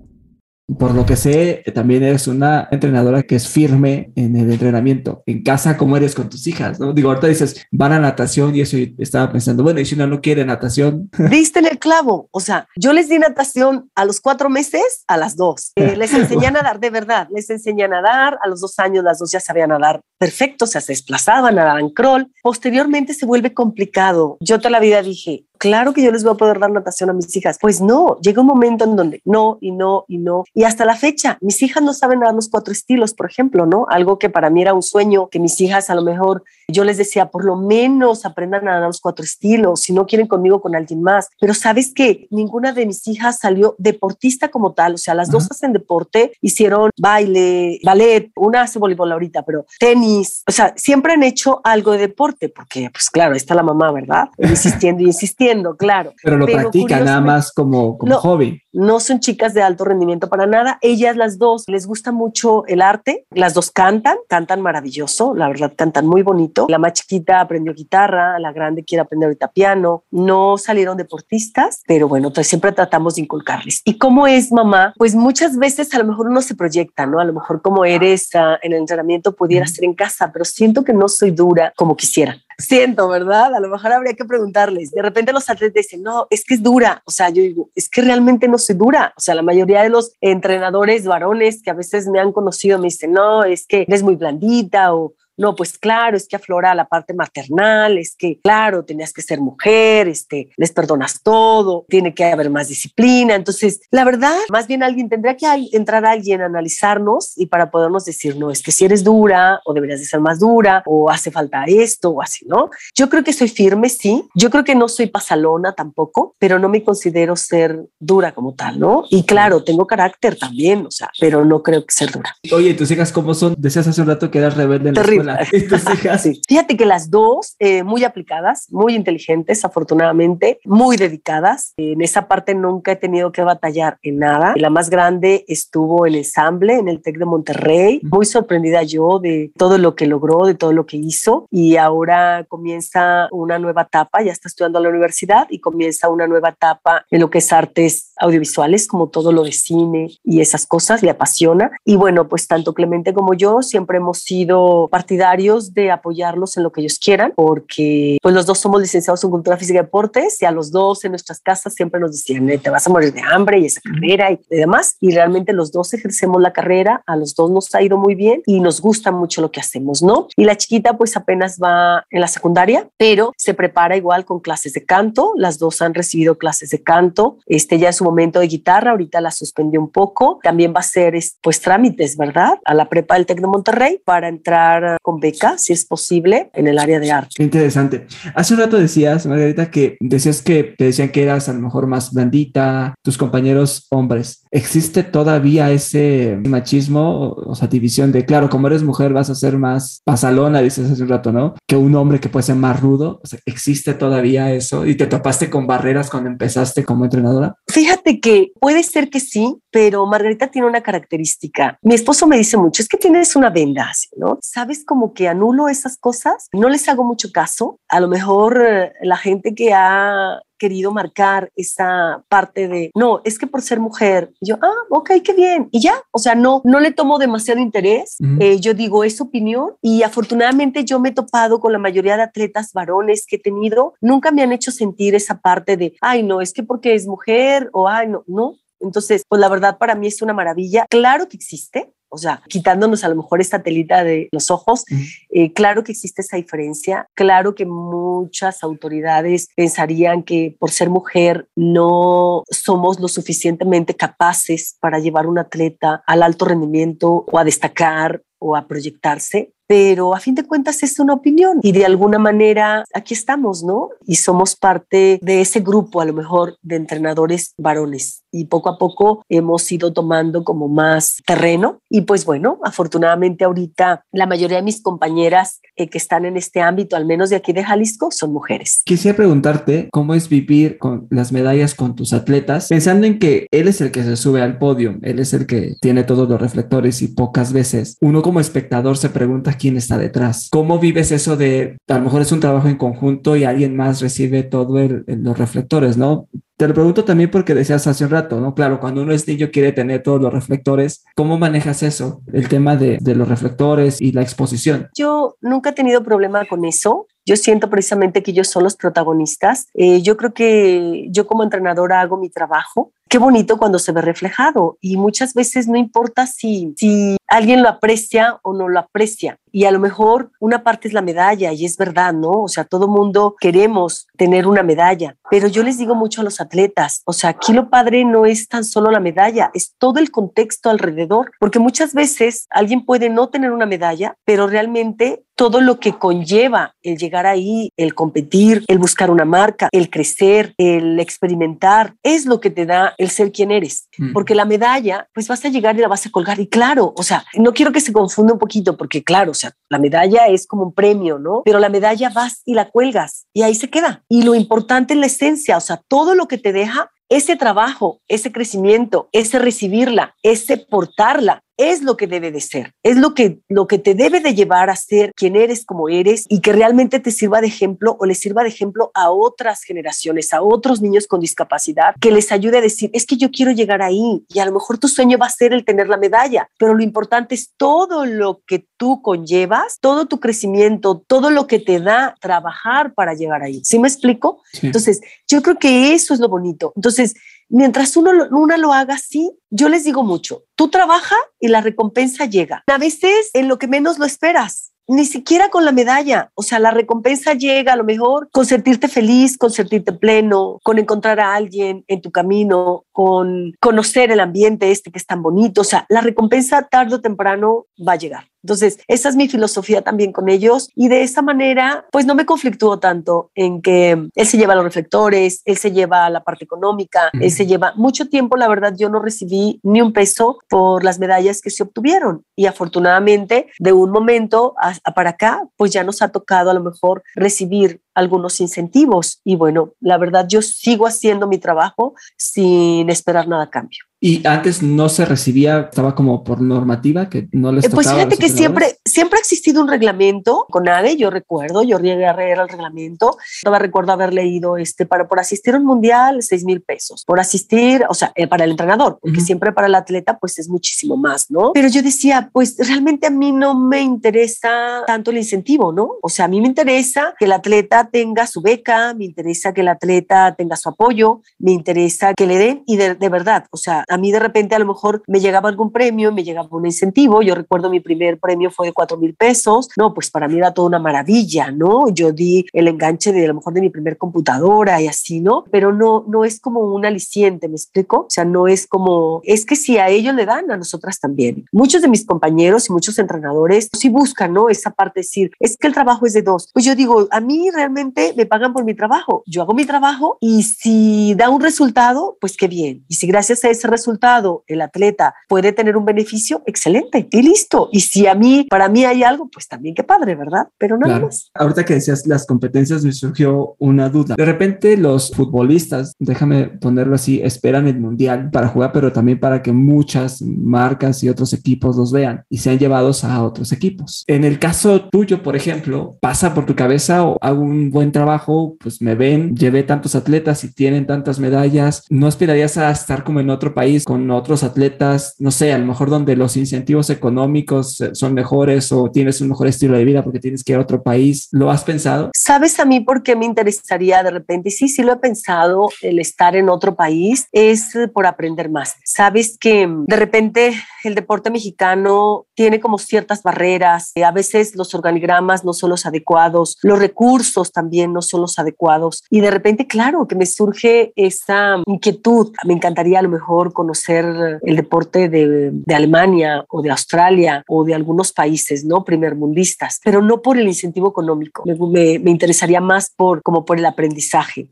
Por lo que sé, también eres una entrenadora que es firme en el entrenamiento. En casa, ¿cómo eres con tus hijas? ¿no? Digo, ahorita dices, van a natación y eso estaba pensando, bueno, y si una no quiere natación. Diste en el clavo. O sea, yo les di natación a los cuatro meses, a las dos. Eh, les enseñé a nadar de verdad. Les enseñé a nadar. A los dos años, las dos ya sabían nadar perfecto, o sea, se desplazaban, nadaban crawl. Posteriormente se vuelve complicado. Yo toda la vida dije, claro que yo les voy a poder dar natación a mis hijas. Pues no, llega un momento en donde no y no y no. Y hasta la fecha, mis hijas no saben nadar los cuatro estilos, por ejemplo, ¿no? Algo que para mí era un sueño, que mis hijas a lo mejor, yo les decía, por lo menos aprendan a nadar los cuatro estilos, si no quieren conmigo, con alguien más. Pero sabes que ninguna de mis hijas salió deportista como tal, o sea, las dos hacen deporte, hicieron baile, ballet, una hace voleibol ahorita, pero tenis, o sea, siempre han hecho algo de deporte, porque pues claro, está la mamá, ¿verdad? Insistiendo y insistiendo claro. Pero lo practican nada más como, como hobby. No son chicas de alto rendimiento para nada. Ellas las dos les gusta mucho el arte. Las dos cantan, cantan maravilloso. La verdad, cantan muy bonito. La más chiquita aprendió guitarra, la grande quiere aprender ahorita piano. No salieron deportistas, pero bueno, entonces siempre tratamos de inculcarles. ¿Y cómo es mamá? Pues muchas veces a lo mejor uno se proyecta, ¿no? A lo mejor como eres uh, en el entrenamiento pudiera ser en casa, pero siento que no soy dura como quisiera siento, ¿verdad? A lo mejor habría que preguntarles. De repente los atletas dicen, no, es que es dura. O sea, yo digo, es que realmente no soy dura. O sea, la mayoría de los entrenadores varones que a veces me han conocido me dicen, no, es que eres muy blandita o no, pues claro, es que aflora la parte maternal, es que claro, tenías que ser mujer, este, les perdonas todo, tiene que haber más disciplina. Entonces, la verdad, más bien alguien tendría que entrar alguien a analizarnos y para podernos decir, no, es que si eres dura o deberías de ser más dura o hace falta esto o así, ¿no? Yo creo que soy firme, sí. Yo creo que no soy pasalona tampoco, pero no me considero ser dura como tal, ¿no? Y claro, tengo carácter también, o sea, pero no creo que ser dura. Oye, tus hijas, ¿cómo son? Decías hace un rato que eras rebelde en Terrible. Fíjate que las dos, eh, muy aplicadas, muy inteligentes, afortunadamente, muy dedicadas. En esa parte nunca he tenido que batallar en nada. La más grande estuvo en ensamble en el TEC de Monterrey. Muy sorprendida yo de todo lo que logró, de todo lo que hizo. Y ahora comienza una nueva etapa, ya está estudiando a la universidad y comienza una nueva etapa en lo que es artes audiovisuales, como todo lo de cine y esas cosas, le apasiona. Y bueno, pues tanto Clemente como yo siempre hemos sido partidarios de apoyarlos en lo que ellos quieran, porque pues los dos somos licenciados en Cultura Física y Deportes y a los dos en nuestras casas siempre nos decían, te vas a morir de hambre y esa carrera y demás. Y realmente los dos ejercemos la carrera, a los dos nos ha ido muy bien y nos gusta mucho lo que hacemos, ¿no? Y la chiquita pues apenas va en la secundaria, pero se prepara igual con clases de canto, las dos han recibido clases de canto, este ya es momento de guitarra, ahorita la suspendió un poco. También va a ser pues trámites, ¿verdad? A la prepa del Tec de Monterrey para entrar con becas, si es posible, en el área de arte. Interesante. Hace un rato decías, Margarita, que decías que te decían que eras a lo mejor más blandita, tus compañeros hombres. ¿Existe todavía ese machismo, o sea, división de, claro, como eres mujer vas a ser más pasalona, dices hace un rato, ¿no? Que un hombre que puede ser más rudo. O sea, ¿existe todavía eso? ¿Y te topaste con barreras cuando empezaste como entrenadora? Fíjate que puede ser que sí, pero Margarita tiene una característica. Mi esposo me dice mucho, es que tienes una venda, ¿no? ¿Sabes como que anulo esas cosas? No les hago mucho caso. A lo mejor eh, la gente que ha querido marcar esa parte de, no, es que por ser mujer, yo, ah, ok, qué bien, y ya, o sea, no, no le tomo demasiado interés, eh, yo digo, es opinión, y afortunadamente yo me he topado con la mayoría de atletas varones que he tenido, nunca me han hecho sentir esa parte de, ay, no, es que porque es mujer, o ay, no, no, entonces, pues la verdad para mí es una maravilla. Claro que existe, o sea, quitándonos a lo mejor esta telita de los ojos, eh, claro que existe esa diferencia, claro que muchas autoridades pensarían que por ser mujer no somos lo suficientemente capaces para llevar un atleta al alto rendimiento o a destacar o a proyectarse, pero a fin de cuentas es una opinión y de alguna manera aquí estamos, ¿no? Y somos parte de ese grupo a lo mejor de entrenadores varones y poco a poco hemos ido tomando como más terreno y pues bueno, afortunadamente ahorita la mayoría de mis compañeras eh, que están en este ámbito, al menos de aquí de Jalisco, son mujeres. Quisiera preguntarte cómo es vivir con las medallas con tus atletas, pensando en que él es el que se sube al podio, él es el que tiene todos los reflectores y pocas veces uno como espectador se pregunta quién está detrás. ¿Cómo vives eso de, a lo mejor es un trabajo en conjunto y alguien más recibe todo los reflectores, ¿no? Te lo pregunto también porque decías hace un rato, ¿no? Claro, cuando uno es niño quiere tener todos los reflectores. ¿Cómo manejas eso? El tema de, de los reflectores y la exposición. Yo nunca he tenido problema con eso. Yo siento precisamente que ellos son los protagonistas. Eh, yo creo que yo como entrenadora hago mi trabajo. Qué bonito cuando se ve reflejado y muchas veces no importa si, si alguien lo aprecia o no lo aprecia. Y a lo mejor una parte es la medalla y es verdad, ¿no? O sea, todo mundo queremos tener una medalla, pero yo les digo mucho a los atletas, o sea, aquí lo padre no es tan solo la medalla, es todo el contexto alrededor, porque muchas veces alguien puede no tener una medalla, pero realmente todo lo que conlleva el llegar ahí, el competir, el buscar una marca, el crecer, el experimentar, es lo que te da el ser quien eres. Mm. Porque la medalla, pues vas a llegar y la vas a colgar. Y claro, o sea, no quiero que se confunda un poquito, porque claro, o sea, la medalla es como un premio, ¿no? Pero la medalla vas y la cuelgas y ahí se queda. Y lo importante es la esencia, o sea, todo lo que te deja ese trabajo, ese crecimiento, ese recibirla, ese portarla, es lo que debe de ser, es lo que, lo que te debe de llevar a ser quien eres como eres y que realmente te sirva de ejemplo o le sirva de ejemplo a otras generaciones, a otros niños con discapacidad, que les ayude a decir, es que yo quiero llegar ahí y a lo mejor tu sueño va a ser el tener la medalla, pero lo importante es todo lo que tú conllevas, todo tu crecimiento, todo lo que te da trabajar para llegar ahí. ¿Sí me explico? Entonces, yo creo que eso es lo bonito. Entonces, mientras uno, una lo haga así, yo les digo mucho, tú trabaja y la recompensa llega. A veces en lo que menos lo esperas ni siquiera con la medalla. O sea, la recompensa llega a lo mejor con sentirte feliz, con sentirte pleno, con encontrar a alguien en tu camino, con conocer el ambiente este que es tan bonito. O sea, la recompensa tarde o temprano va a llegar. Entonces, esa es mi filosofía también con ellos y de esa manera, pues no me conflictúo tanto en que él se lleva los reflectores, él se lleva la parte económica, él se lleva mucho tiempo, la verdad, yo no recibí ni un peso por las medallas que se obtuvieron. Y afortunadamente de un momento para acá, pues ya nos ha tocado a lo mejor recibir algunos incentivos y bueno, la verdad yo sigo haciendo mi trabajo sin esperar nada a cambio. Y antes no se recibía, estaba como por normativa que no les eh, Pues fíjate que siempre, siempre ha existido un reglamento con ADE, yo recuerdo, yo llegué a leer el reglamento, todavía recuerdo haber leído este, para por asistir a un mundial, seis mil pesos, por asistir, o sea, eh, para el entrenador, porque siempre para el atleta pues es muchísimo más, ¿no? Pero yo decía, pues realmente a mí no me interesa tanto el incentivo, ¿no? O sea, a mí me interesa que el atleta tenga su beca, me interesa que el atleta tenga su apoyo, me interesa que le den y de, de verdad, o sea, a mí de repente a lo mejor me llegaba algún premio, me llegaba un incentivo. Yo recuerdo mi primer premio fue de cuatro mil pesos. No, pues para mí era toda una maravilla, ¿no? Yo di el enganche de a lo mejor de mi primer computadora y así, ¿no? Pero no, no es como un aliciente, ¿me explico? O sea, no es como, es que si a ellos le dan, a nosotras también. Muchos de mis compañeros y muchos entrenadores sí buscan, ¿no? Esa parte de decir, es que el trabajo es de dos. Pues yo digo, a mí realmente me pagan por mi trabajo. Yo hago mi trabajo y si da un resultado, pues qué bien. Y si gracias a ese resultado el atleta puede tener un beneficio, excelente y listo. Y si a mí, para mí hay algo, pues también qué padre, ¿verdad? Pero nada más. Ahorita que decías las competencias, me surgió una duda. De repente los futbolistas, déjame ponerlo así, esperan el mundial para jugar, pero también para que muchas marcas y otros equipos los vean y sean llevados a otros equipos. En el caso tuyo, por ejemplo, pasa por tu cabeza o hago un buen trabajo, pues me ven, llevé tantos atletas y tienen tantas medallas, no aspirarías a estar como en otro país con otros atletas, no sé, a lo mejor donde los incentivos económicos son mejores o tienes un mejor estilo de vida porque tienes que ir a otro país. ¿Lo has pensado? ¿Sabes a mí por qué me interesaría de repente? Sí, sí lo he pensado, el estar en otro país es por aprender más. Sabes que de repente el deporte mexicano tiene como ciertas barreras, a veces los organigramas no son los adecuados, los recursos también no son los adecuados y de repente, claro, que me surge esa inquietud. Me encantaría a lo mejor conocer el deporte de, de Alemania o de Australia o de algunos países, ¿no? Primermundistas, pero no por el incentivo económico. Me, interesaría más por como por el aprendizaje.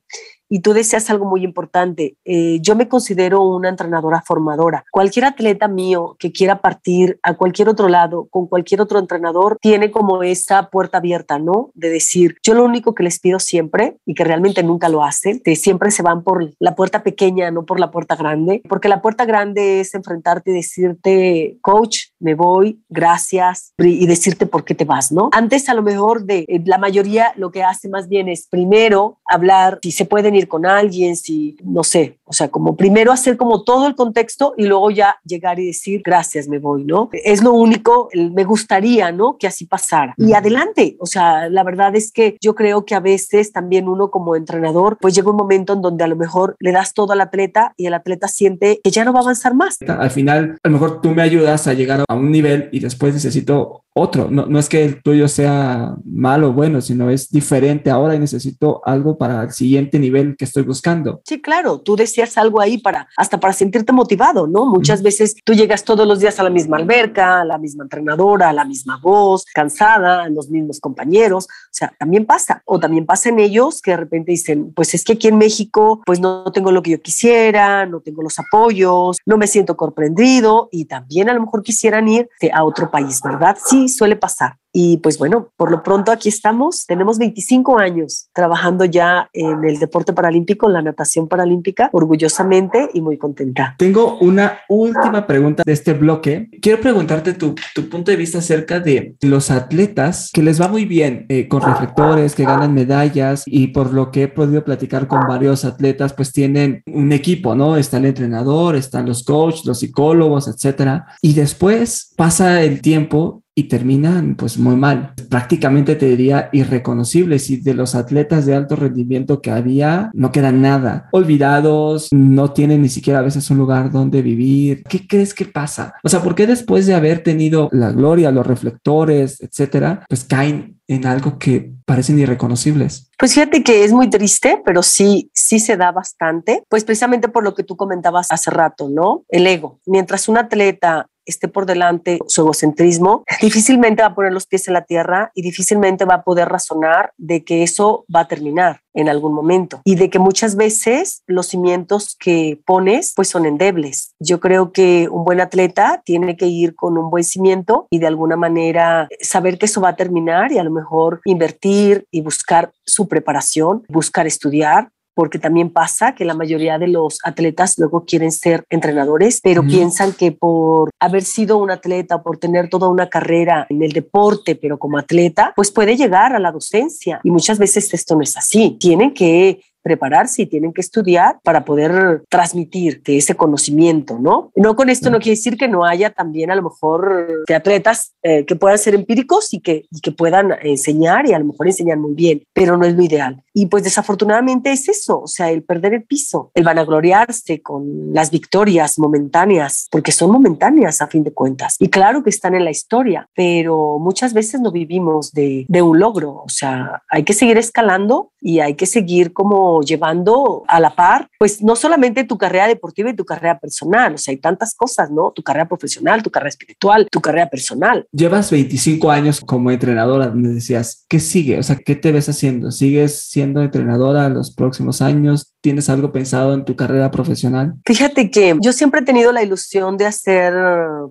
Y tú decías algo muy importante. Eh, yo me considero una entrenadora formadora. Cualquier atleta mío que quiera partir a cualquier otro lado con cualquier otro entrenador tiene como esa puerta abierta, ¿no? De decir, yo lo único que les pido siempre y que realmente nunca lo hacen, que siempre se van por la puerta pequeña, no por la puerta grande, porque la puerta grande es enfrentarte y decirte, coach, me voy, gracias, y decirte por qué te vas, ¿no? Antes a lo mejor de eh, la mayoría lo que hace más bien es primero hablar si se pueden ir con alguien, si, no sé, o sea, como primero hacer como todo el contexto y luego ya llegar y decir, gracias, me voy, ¿no? Es lo único, me gustaría, ¿no? Que así pasara. Y adelante, o sea, la verdad es que yo creo que a veces también uno como entrenador, pues llega un momento en donde a lo mejor le das todo al atleta y el atleta siente que ya no va a avanzar más. Al final, a lo mejor tú me ayudas a llegar a un nivel y después necesito otro. No, no es que el tuyo sea malo o bueno, sino es diferente ahora y necesito algo para el siguiente nivel que estoy buscando. Sí, claro, tú decías algo ahí para, hasta para sentirte motivado, ¿no? Muchas veces tú llegas todos los días a la misma alberca, a la misma entrenadora, a la misma voz, cansada, a los mismos compañeros, o sea, también pasa. O también pasa en ellos que de repente dicen, pues es que aquí en México, pues no tengo lo que yo quisiera, no tengo los apoyos, no me siento comprendido y también a lo mejor quisieran ir a otro país, ¿verdad? Sí, suele pasar. Y pues bueno, por lo pronto aquí estamos. Tenemos 25 años trabajando ya en el deporte paralímpico, en la natación paralímpica, orgullosamente y muy contenta. Tengo una última pregunta de este bloque. Quiero preguntarte tu, tu punto de vista acerca de los atletas que les va muy bien eh, con reflectores, que ganan medallas y por lo que he podido platicar con varios atletas, pues tienen un equipo, ¿no? Está el entrenador, están los coaches, los psicólogos, etcétera. Y después pasa el tiempo y terminan pues muy mal. Prácticamente te diría irreconocibles y de los atletas de alto rendimiento que había no queda nada. Olvidados, no tienen ni siquiera a veces un lugar donde vivir. ¿Qué crees que pasa? O sea, ¿por qué después de haber tenido la gloria, los reflectores, etcétera, pues caen en algo que parecen irreconocibles. Pues fíjate que es muy triste, pero sí, sí se da bastante, pues precisamente por lo que tú comentabas hace rato, ¿no? El ego. Mientras un atleta esté por delante su egocentrismo, difícilmente va a poner los pies en la tierra y difícilmente va a poder razonar de que eso va a terminar en algún momento y de que muchas veces los cimientos que pones pues son endebles. Yo creo que un buen atleta tiene que ir con un buen cimiento y de alguna manera saber que eso va a terminar y a lo mejor invertir y buscar su preparación, buscar estudiar, porque también pasa que la mayoría de los atletas luego quieren ser entrenadores, pero piensan que por haber sido un atleta, o por tener toda una carrera en el deporte, pero como atleta, pues puede llegar a la docencia. Y muchas veces esto no es así. Tienen que prepararse y tienen que estudiar para poder transmitirte ese conocimiento, ¿no? No con esto no quiere decir que no haya también a lo mejor de atletas eh, que puedan ser empíricos y que, y que puedan enseñar y a lo mejor enseñar muy bien, pero no es lo ideal. Y pues desafortunadamente es eso, o sea, el perder el piso, el vanagloriarse con las victorias momentáneas, porque son momentáneas a fin de cuentas. Y claro que están en la historia, pero muchas veces no vivimos de, de un logro, o sea, hay que seguir escalando y hay que seguir como llevando a la par, pues no solamente tu carrera deportiva y tu carrera personal, o sea, hay tantas cosas, ¿no? Tu carrera profesional, tu carrera espiritual, tu carrera personal. Llevas 25 años como entrenadora, me decías, ¿qué sigue? O sea, ¿qué te ves haciendo? ¿Sigues siendo entrenadora en los próximos años? ¿Tienes algo pensado en tu carrera profesional? Fíjate que yo siempre he tenido la ilusión de hacer,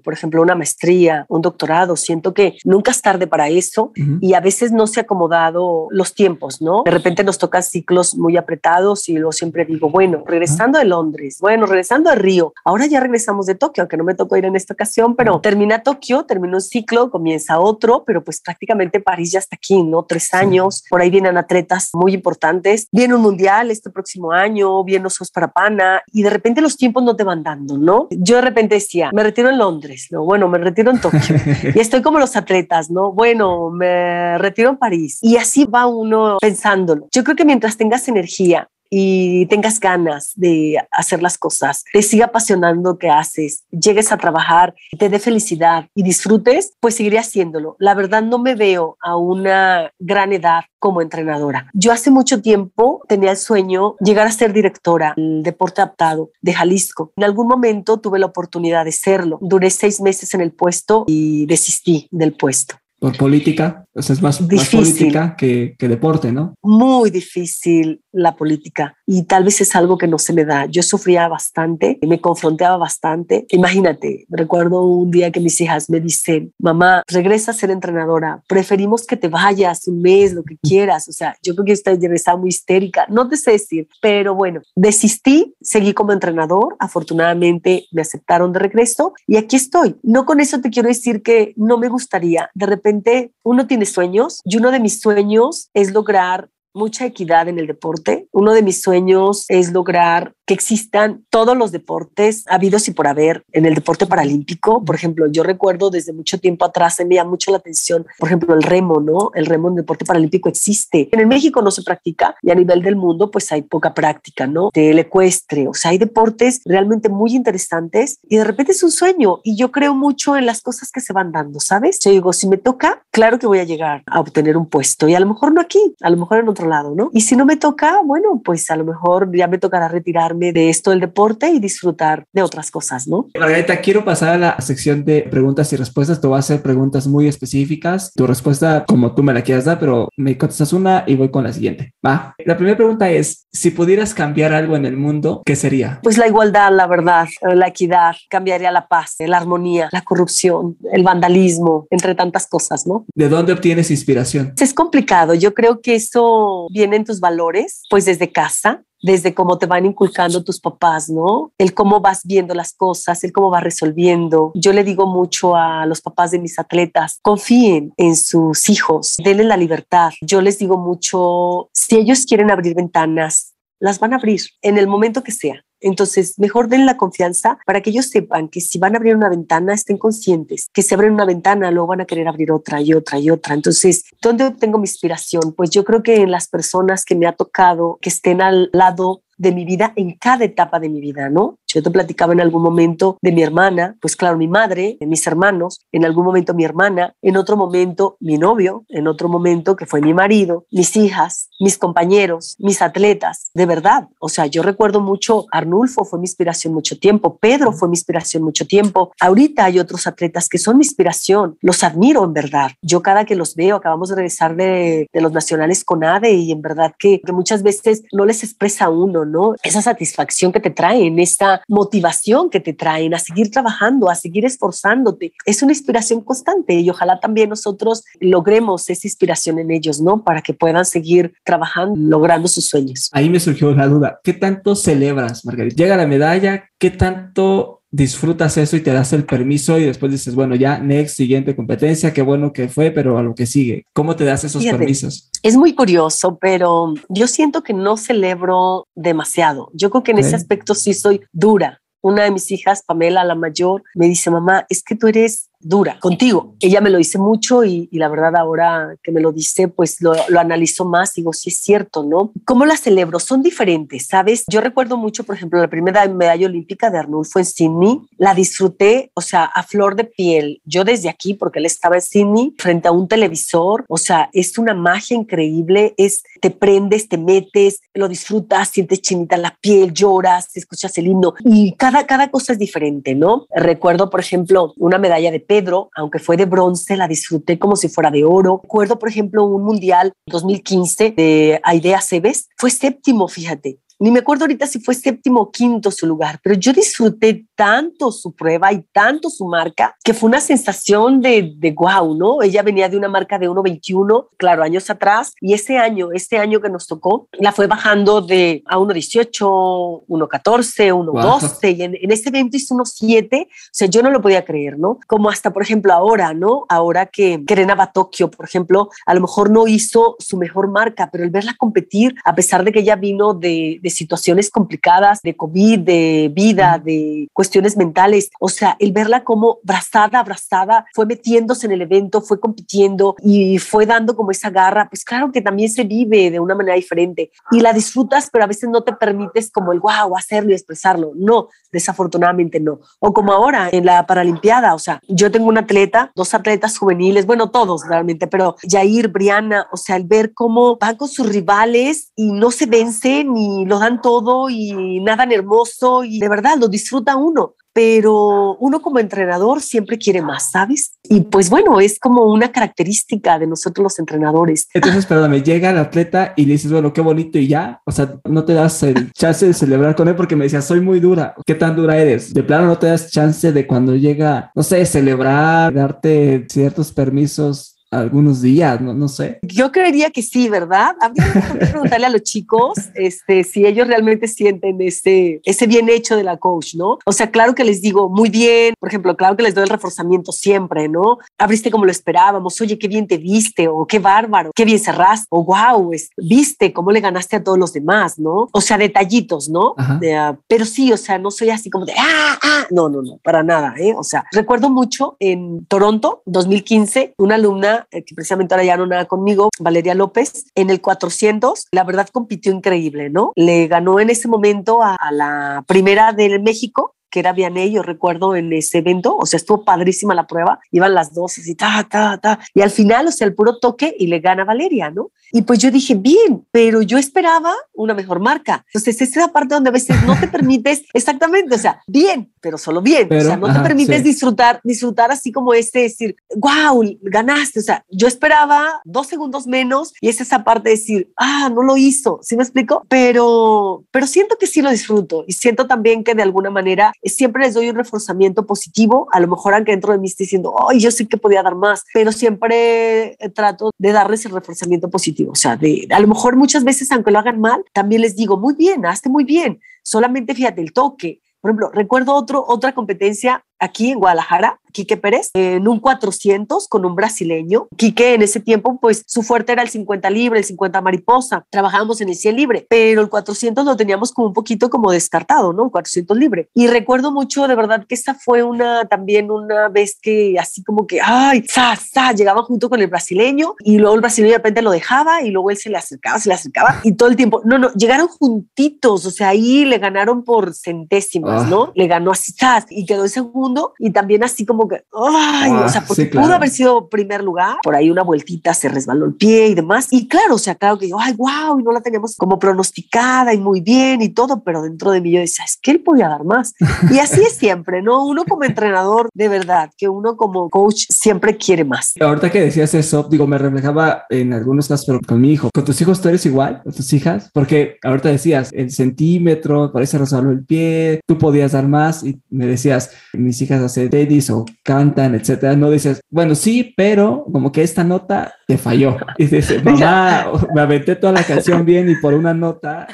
por ejemplo, una maestría, un doctorado. Siento que nunca es tarde para eso y a veces no se ha acomodado los tiempos, ¿no? De repente nos tocan ciclos muy apretados y luego siempre digo, bueno, regresando de Londres, bueno, regresando de Río, ahora ya regresamos de Tokio, aunque no me tocó ir en esta ocasión, pero termina Tokio, termina un ciclo, comienza otro, pero pues prácticamente París ya está aquí, ¿no? Tres años, por ahí vienen atletas muy importantes, viene un mundial este próximo año, viene Osos para Pana y de repente los tiempos no te van dando, ¿no? Yo de repente decía, me retiro en Londres, ¿no? Bueno, me retiro en Tokio y estoy como los atletas, ¿no? Bueno, me retiro en París y así va uno pensándolo. Yo creo que mientras tengas energía y tengas ganas de hacer las cosas, te siga apasionando que haces, llegues a trabajar, te dé felicidad y disfrutes, pues seguiré haciéndolo. La verdad no me veo a una gran edad como entrenadora. Yo hace mucho tiempo tenía el sueño llegar a ser directora del deporte adaptado de Jalisco. En algún momento tuve la oportunidad de serlo. Duré seis meses en el puesto y desistí del puesto por política, o sea, es más, más política que, que, deporte, ¿no? Muy difícil la política y tal vez es algo que no se me da. Yo sufría bastante, me confrontaba bastante. Imagínate, recuerdo un día que mis hijas me dicen, mamá, regresa a ser entrenadora, preferimos que te vayas un mes, lo que quieras. O sea, yo creo que esta estaba muy histérica, no te sé decir, pero bueno, desistí, seguí como entrenador, afortunadamente me aceptaron de regreso y aquí estoy. No con eso te quiero decir que no me gustaría de repente uno tiene sueños y uno de mis sueños es lograr mucha equidad en el deporte. Uno de mis sueños es lograr que existan todos los deportes habidos y por haber en el deporte paralímpico. Por ejemplo, yo recuerdo desde mucho tiempo atrás, me llama mucho la atención, por ejemplo, el remo, ¿no? El remo en el deporte paralímpico existe. En el México no se practica y a nivel del mundo pues hay poca práctica, ¿no? Del ecuestre, o sea, hay deportes realmente muy interesantes y de repente es un sueño y yo creo mucho en las cosas que se van dando, ¿sabes? Yo digo, si me toca, claro que voy a llegar a obtener un puesto y a lo mejor no aquí, a lo mejor en otro lado, ¿no? Y si no me toca, bueno, pues a lo mejor ya me tocará retirarme de esto del deporte y disfrutar de otras cosas, ¿no? Margarita, quiero pasar a la sección de preguntas y respuestas. Te voy a hacer preguntas muy específicas. Tu respuesta, como tú me la quieras dar, pero me contestas una y voy con la siguiente. Va. La primera pregunta es, si pudieras cambiar algo en el mundo, ¿qué sería? Pues la igualdad, la verdad, la equidad, cambiaría la paz, la armonía, la corrupción, el vandalismo, entre tantas cosas, ¿no? ¿De dónde obtienes inspiración? Es complicado. Yo creo que eso viene en tus valores, pues desde casa, desde cómo te van inculcando tus papás, ¿no? El cómo vas viendo las cosas, el cómo vas resolviendo. Yo le digo mucho a los papás de mis atletas, confíen en sus hijos, denle la libertad. Yo les digo mucho, si ellos quieren abrir ventanas, las van a abrir en el momento que sea. Entonces, mejor den la confianza para que ellos sepan que si van a abrir una ventana, estén conscientes que si abren una ventana, luego van a querer abrir otra y otra y otra. Entonces, ¿dónde obtengo mi inspiración? Pues yo creo que en las personas que me ha tocado que estén al lado de mi vida en cada etapa de mi vida, ¿no? Yo te platicaba en algún momento de mi hermana, pues claro, mi madre, mis hermanos, en algún momento mi hermana, en otro momento mi novio, en otro momento que fue mi marido, mis hijas, mis compañeros, mis atletas, de verdad. O sea, yo recuerdo mucho, Arnulfo fue mi inspiración mucho tiempo, Pedro fue mi inspiración mucho tiempo. Ahorita hay otros atletas que son mi inspiración, los admiro en verdad. Yo cada que los veo, acabamos de regresar de, de los nacionales con ADE y en verdad que, que muchas veces no les expresa uno, ¿no? Esa satisfacción que te traen, esta motivación que te traen a seguir trabajando, a seguir esforzándote. Es una inspiración constante y ojalá también nosotros logremos esa inspiración en ellos, ¿no? Para que puedan seguir trabajando, logrando sus sueños. Ahí me surgió la duda, ¿qué tanto celebras, Margarita? Llega la medalla, ¿qué tanto disfrutas eso y te das el permiso y después dices, bueno, ya, next, siguiente competencia, qué bueno que fue, pero a lo que sigue. ¿Cómo te das esos permisos? Es muy curioso, pero yo siento que no celebro demasiado. Yo creo que en ese aspecto sí soy dura. Una de mis hijas, Pamela, la mayor, me dice, mamá, es que tú eres dura contigo. Ella me lo dice mucho y, la verdad ahora que me lo dice, pues lo, analizo más, digo, sí es cierto, ¿no? ¿Cómo la celebro? Son diferentes, ¿sabes? Yo recuerdo mucho, por ejemplo, la primera medalla olímpica de Arnulfo en Sydney, la disfruté, o sea, a flor de piel. Yo desde aquí, porque él estaba en Sydney, frente a un televisor, o sea, es una magia increíble, es, te prendes, te metes, lo disfrutas, sientes chinita la piel, lloras, escuchas el himno y cada, cada cosa es diferente, ¿no? Recuerdo, por ejemplo, una medalla de Pedro, aunque fue de bronce, la disfruté como si fuera de oro. Recuerdo, por ejemplo, un mundial 2015 de Aidea Cebes, fue séptimo, fíjate ni me acuerdo ahorita si fue séptimo o quinto su lugar, pero yo disfruté tanto su prueba y tanto su marca que fue una sensación de, de wow, ¿no? Ella venía de una marca de 1.21, claro, años atrás, y ese año, este año que nos tocó, la fue bajando de a 1.18, 1.14, 1.12, y en, en ese evento hizo 1.7, o sea, yo no lo podía creer, ¿no? Como hasta, por ejemplo, ahora, ¿no? Ahora que Kerena Batokio, por ejemplo, a lo mejor no hizo su mejor marca, pero el verla competir, a pesar de que ella vino de, de situaciones complicadas de COVID, de vida, de cuestiones mentales. O sea, el verla como abrazada, abrazada, fue metiéndose en el evento, fue compitiendo y fue dando como esa garra, pues claro que también se vive de una manera diferente y la disfrutas, pero a veces no te permites como el wow, hacerlo y expresarlo. No, desafortunadamente no. O como ahora en la Paralimpiada, o sea, yo tengo un atleta, dos atletas juveniles, bueno, todos realmente, pero Jair, Briana, o sea, el ver cómo van con sus rivales y no se vencen ni lo dan todo y nadan hermoso y de verdad lo disfruta uno pero uno como entrenador siempre quiere más, ¿sabes? Y pues bueno, es como una característica de nosotros los entrenadores. Entonces, perdóname, llega el atleta y le dices, bueno, qué bonito y ya, o sea, no te das el chance de celebrar con él porque me decías, soy muy dura, ¿qué tan dura eres? De plano no te das chance de cuando llega, no sé, celebrar, darte ciertos permisos algunos días, no, no sé. Yo creería que sí, ¿verdad? Habría que preguntarle a los chicos este, si ellos realmente sienten ese, ese bien hecho de la coach, ¿no? O sea, claro que les digo muy bien, por ejemplo, claro que les doy el reforzamiento siempre, ¿no? Abriste como lo esperábamos, oye, qué bien te viste, o qué bárbaro, qué bien cerraste, o wow, viste cómo le ganaste a todos los demás, ¿no? O sea, detallitos, ¿no? Ah, pero sí, o sea, no soy así como de, ah, ah, no, no, no, para nada, ¿eh? O sea, recuerdo mucho en Toronto, 2015, una alumna eh, que precisamente ahora ya no nada conmigo, Valeria López, en el 400, la verdad compitió increíble, ¿no? Le ganó en ese momento a, a la primera del México, que era Vianey, yo recuerdo en ese evento, o sea, estuvo padrísima la prueba, iban las dos así, ta, ta, ta, y al final, o sea, el puro toque y le gana Valeria, ¿no? Y pues yo dije, bien, pero yo esperaba una mejor marca. Entonces, esa es la parte donde a veces no te permites, exactamente, o sea, bien, pero solo bien, o sea, no te permites disfrutar, disfrutar así como este, decir, wow, ganaste, o sea, yo esperaba dos segundos menos y es esa parte de decir, ah, no lo hizo, ¿sí me explico? Pero, pero siento que sí lo disfruto y siento también que de alguna manera siempre les doy un reforzamiento positivo, a lo mejor aunque dentro de mí esté diciendo, ay, yo sé que podía dar más, pero siempre eh, trato de darles el reforzamiento positivo, o sea, de, a lo mejor muchas veces, aunque lo hagan mal, también les digo, muy bien, hazte muy bien, solamente fíjate el toque, por ejemplo, recuerdo otro, otra competencia aquí en Guadalajara, Quique Pérez, en un 400 con un brasileño. Quique en ese tiempo, pues su fuerte era el 50 libre, el 50 mariposa. Trabajábamos en el 100 libre, pero el 400 lo teníamos como un poquito como descartado, ¿no? 400 libre. Y recuerdo mucho, de verdad, que esta fue una también una vez que así como que, ay, sa, sa, llegaba junto con el brasileño y luego el brasileño de repente lo dejaba y luego él se le acercaba, se le acercaba y todo el tiempo, no, no, llegaron juntitos, o sea, ahí le ganaron por centésimas, ah. ¿no? Le ganó así, y quedó en segundo y también así como que, ay, o sea, porque pudo haber sido primer lugar, por ahí una vueltita se resbaló el pie y demás. Y claro, o sea, claro que yo, ay, wow, y no la teníamos como pronosticada y muy bien y todo, pero dentro de mí yo decía, es que él podía dar más. Y así es siempre, ¿no? Uno como entrenador, de verdad, que uno como coach siempre quiere más. Ahorita que decías eso, digo, me reflejaba en algunos casos, pero con mi hijo. ¿Con tus hijos tú eres igual? ¿Con tus hijas? Porque ahorita decías, el centímetro, parece resbaló el pie, tú podías dar más y me decías, mis hijas hacen tenis o cantan, etcétera, no dices, bueno, sí, pero como que esta nota te falló. Y dice, mamá, me aventé toda la canción bien y por una nota.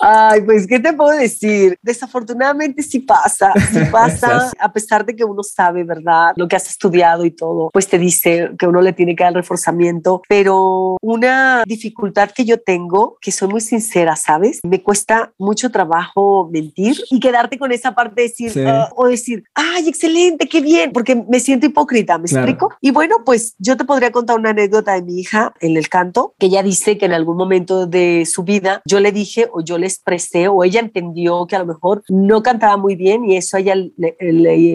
Ay, pues, ¿qué te puedo decir? Desafortunadamente sí pasa, sí pasa, a pesar de que uno sabe, ¿verdad? Lo que has estudiado y todo, pues te dice que uno le tiene que dar reforzamiento, pero una dificultad que yo tengo, que soy muy sincera, ¿sabes? Me cuesta mucho trabajo mentir y quedarte con esa parte de decir, ah", o decir, ay, excelente, qué bien, porque me siento hipócrita, ¿me explico? Y bueno, pues yo te podría contar una anécdota de mi hija en el canto, que ella dice que en algún momento de su vida yo le dije o yo le expresé o ella entendió que a lo mejor no cantaba muy bien y eso ella le,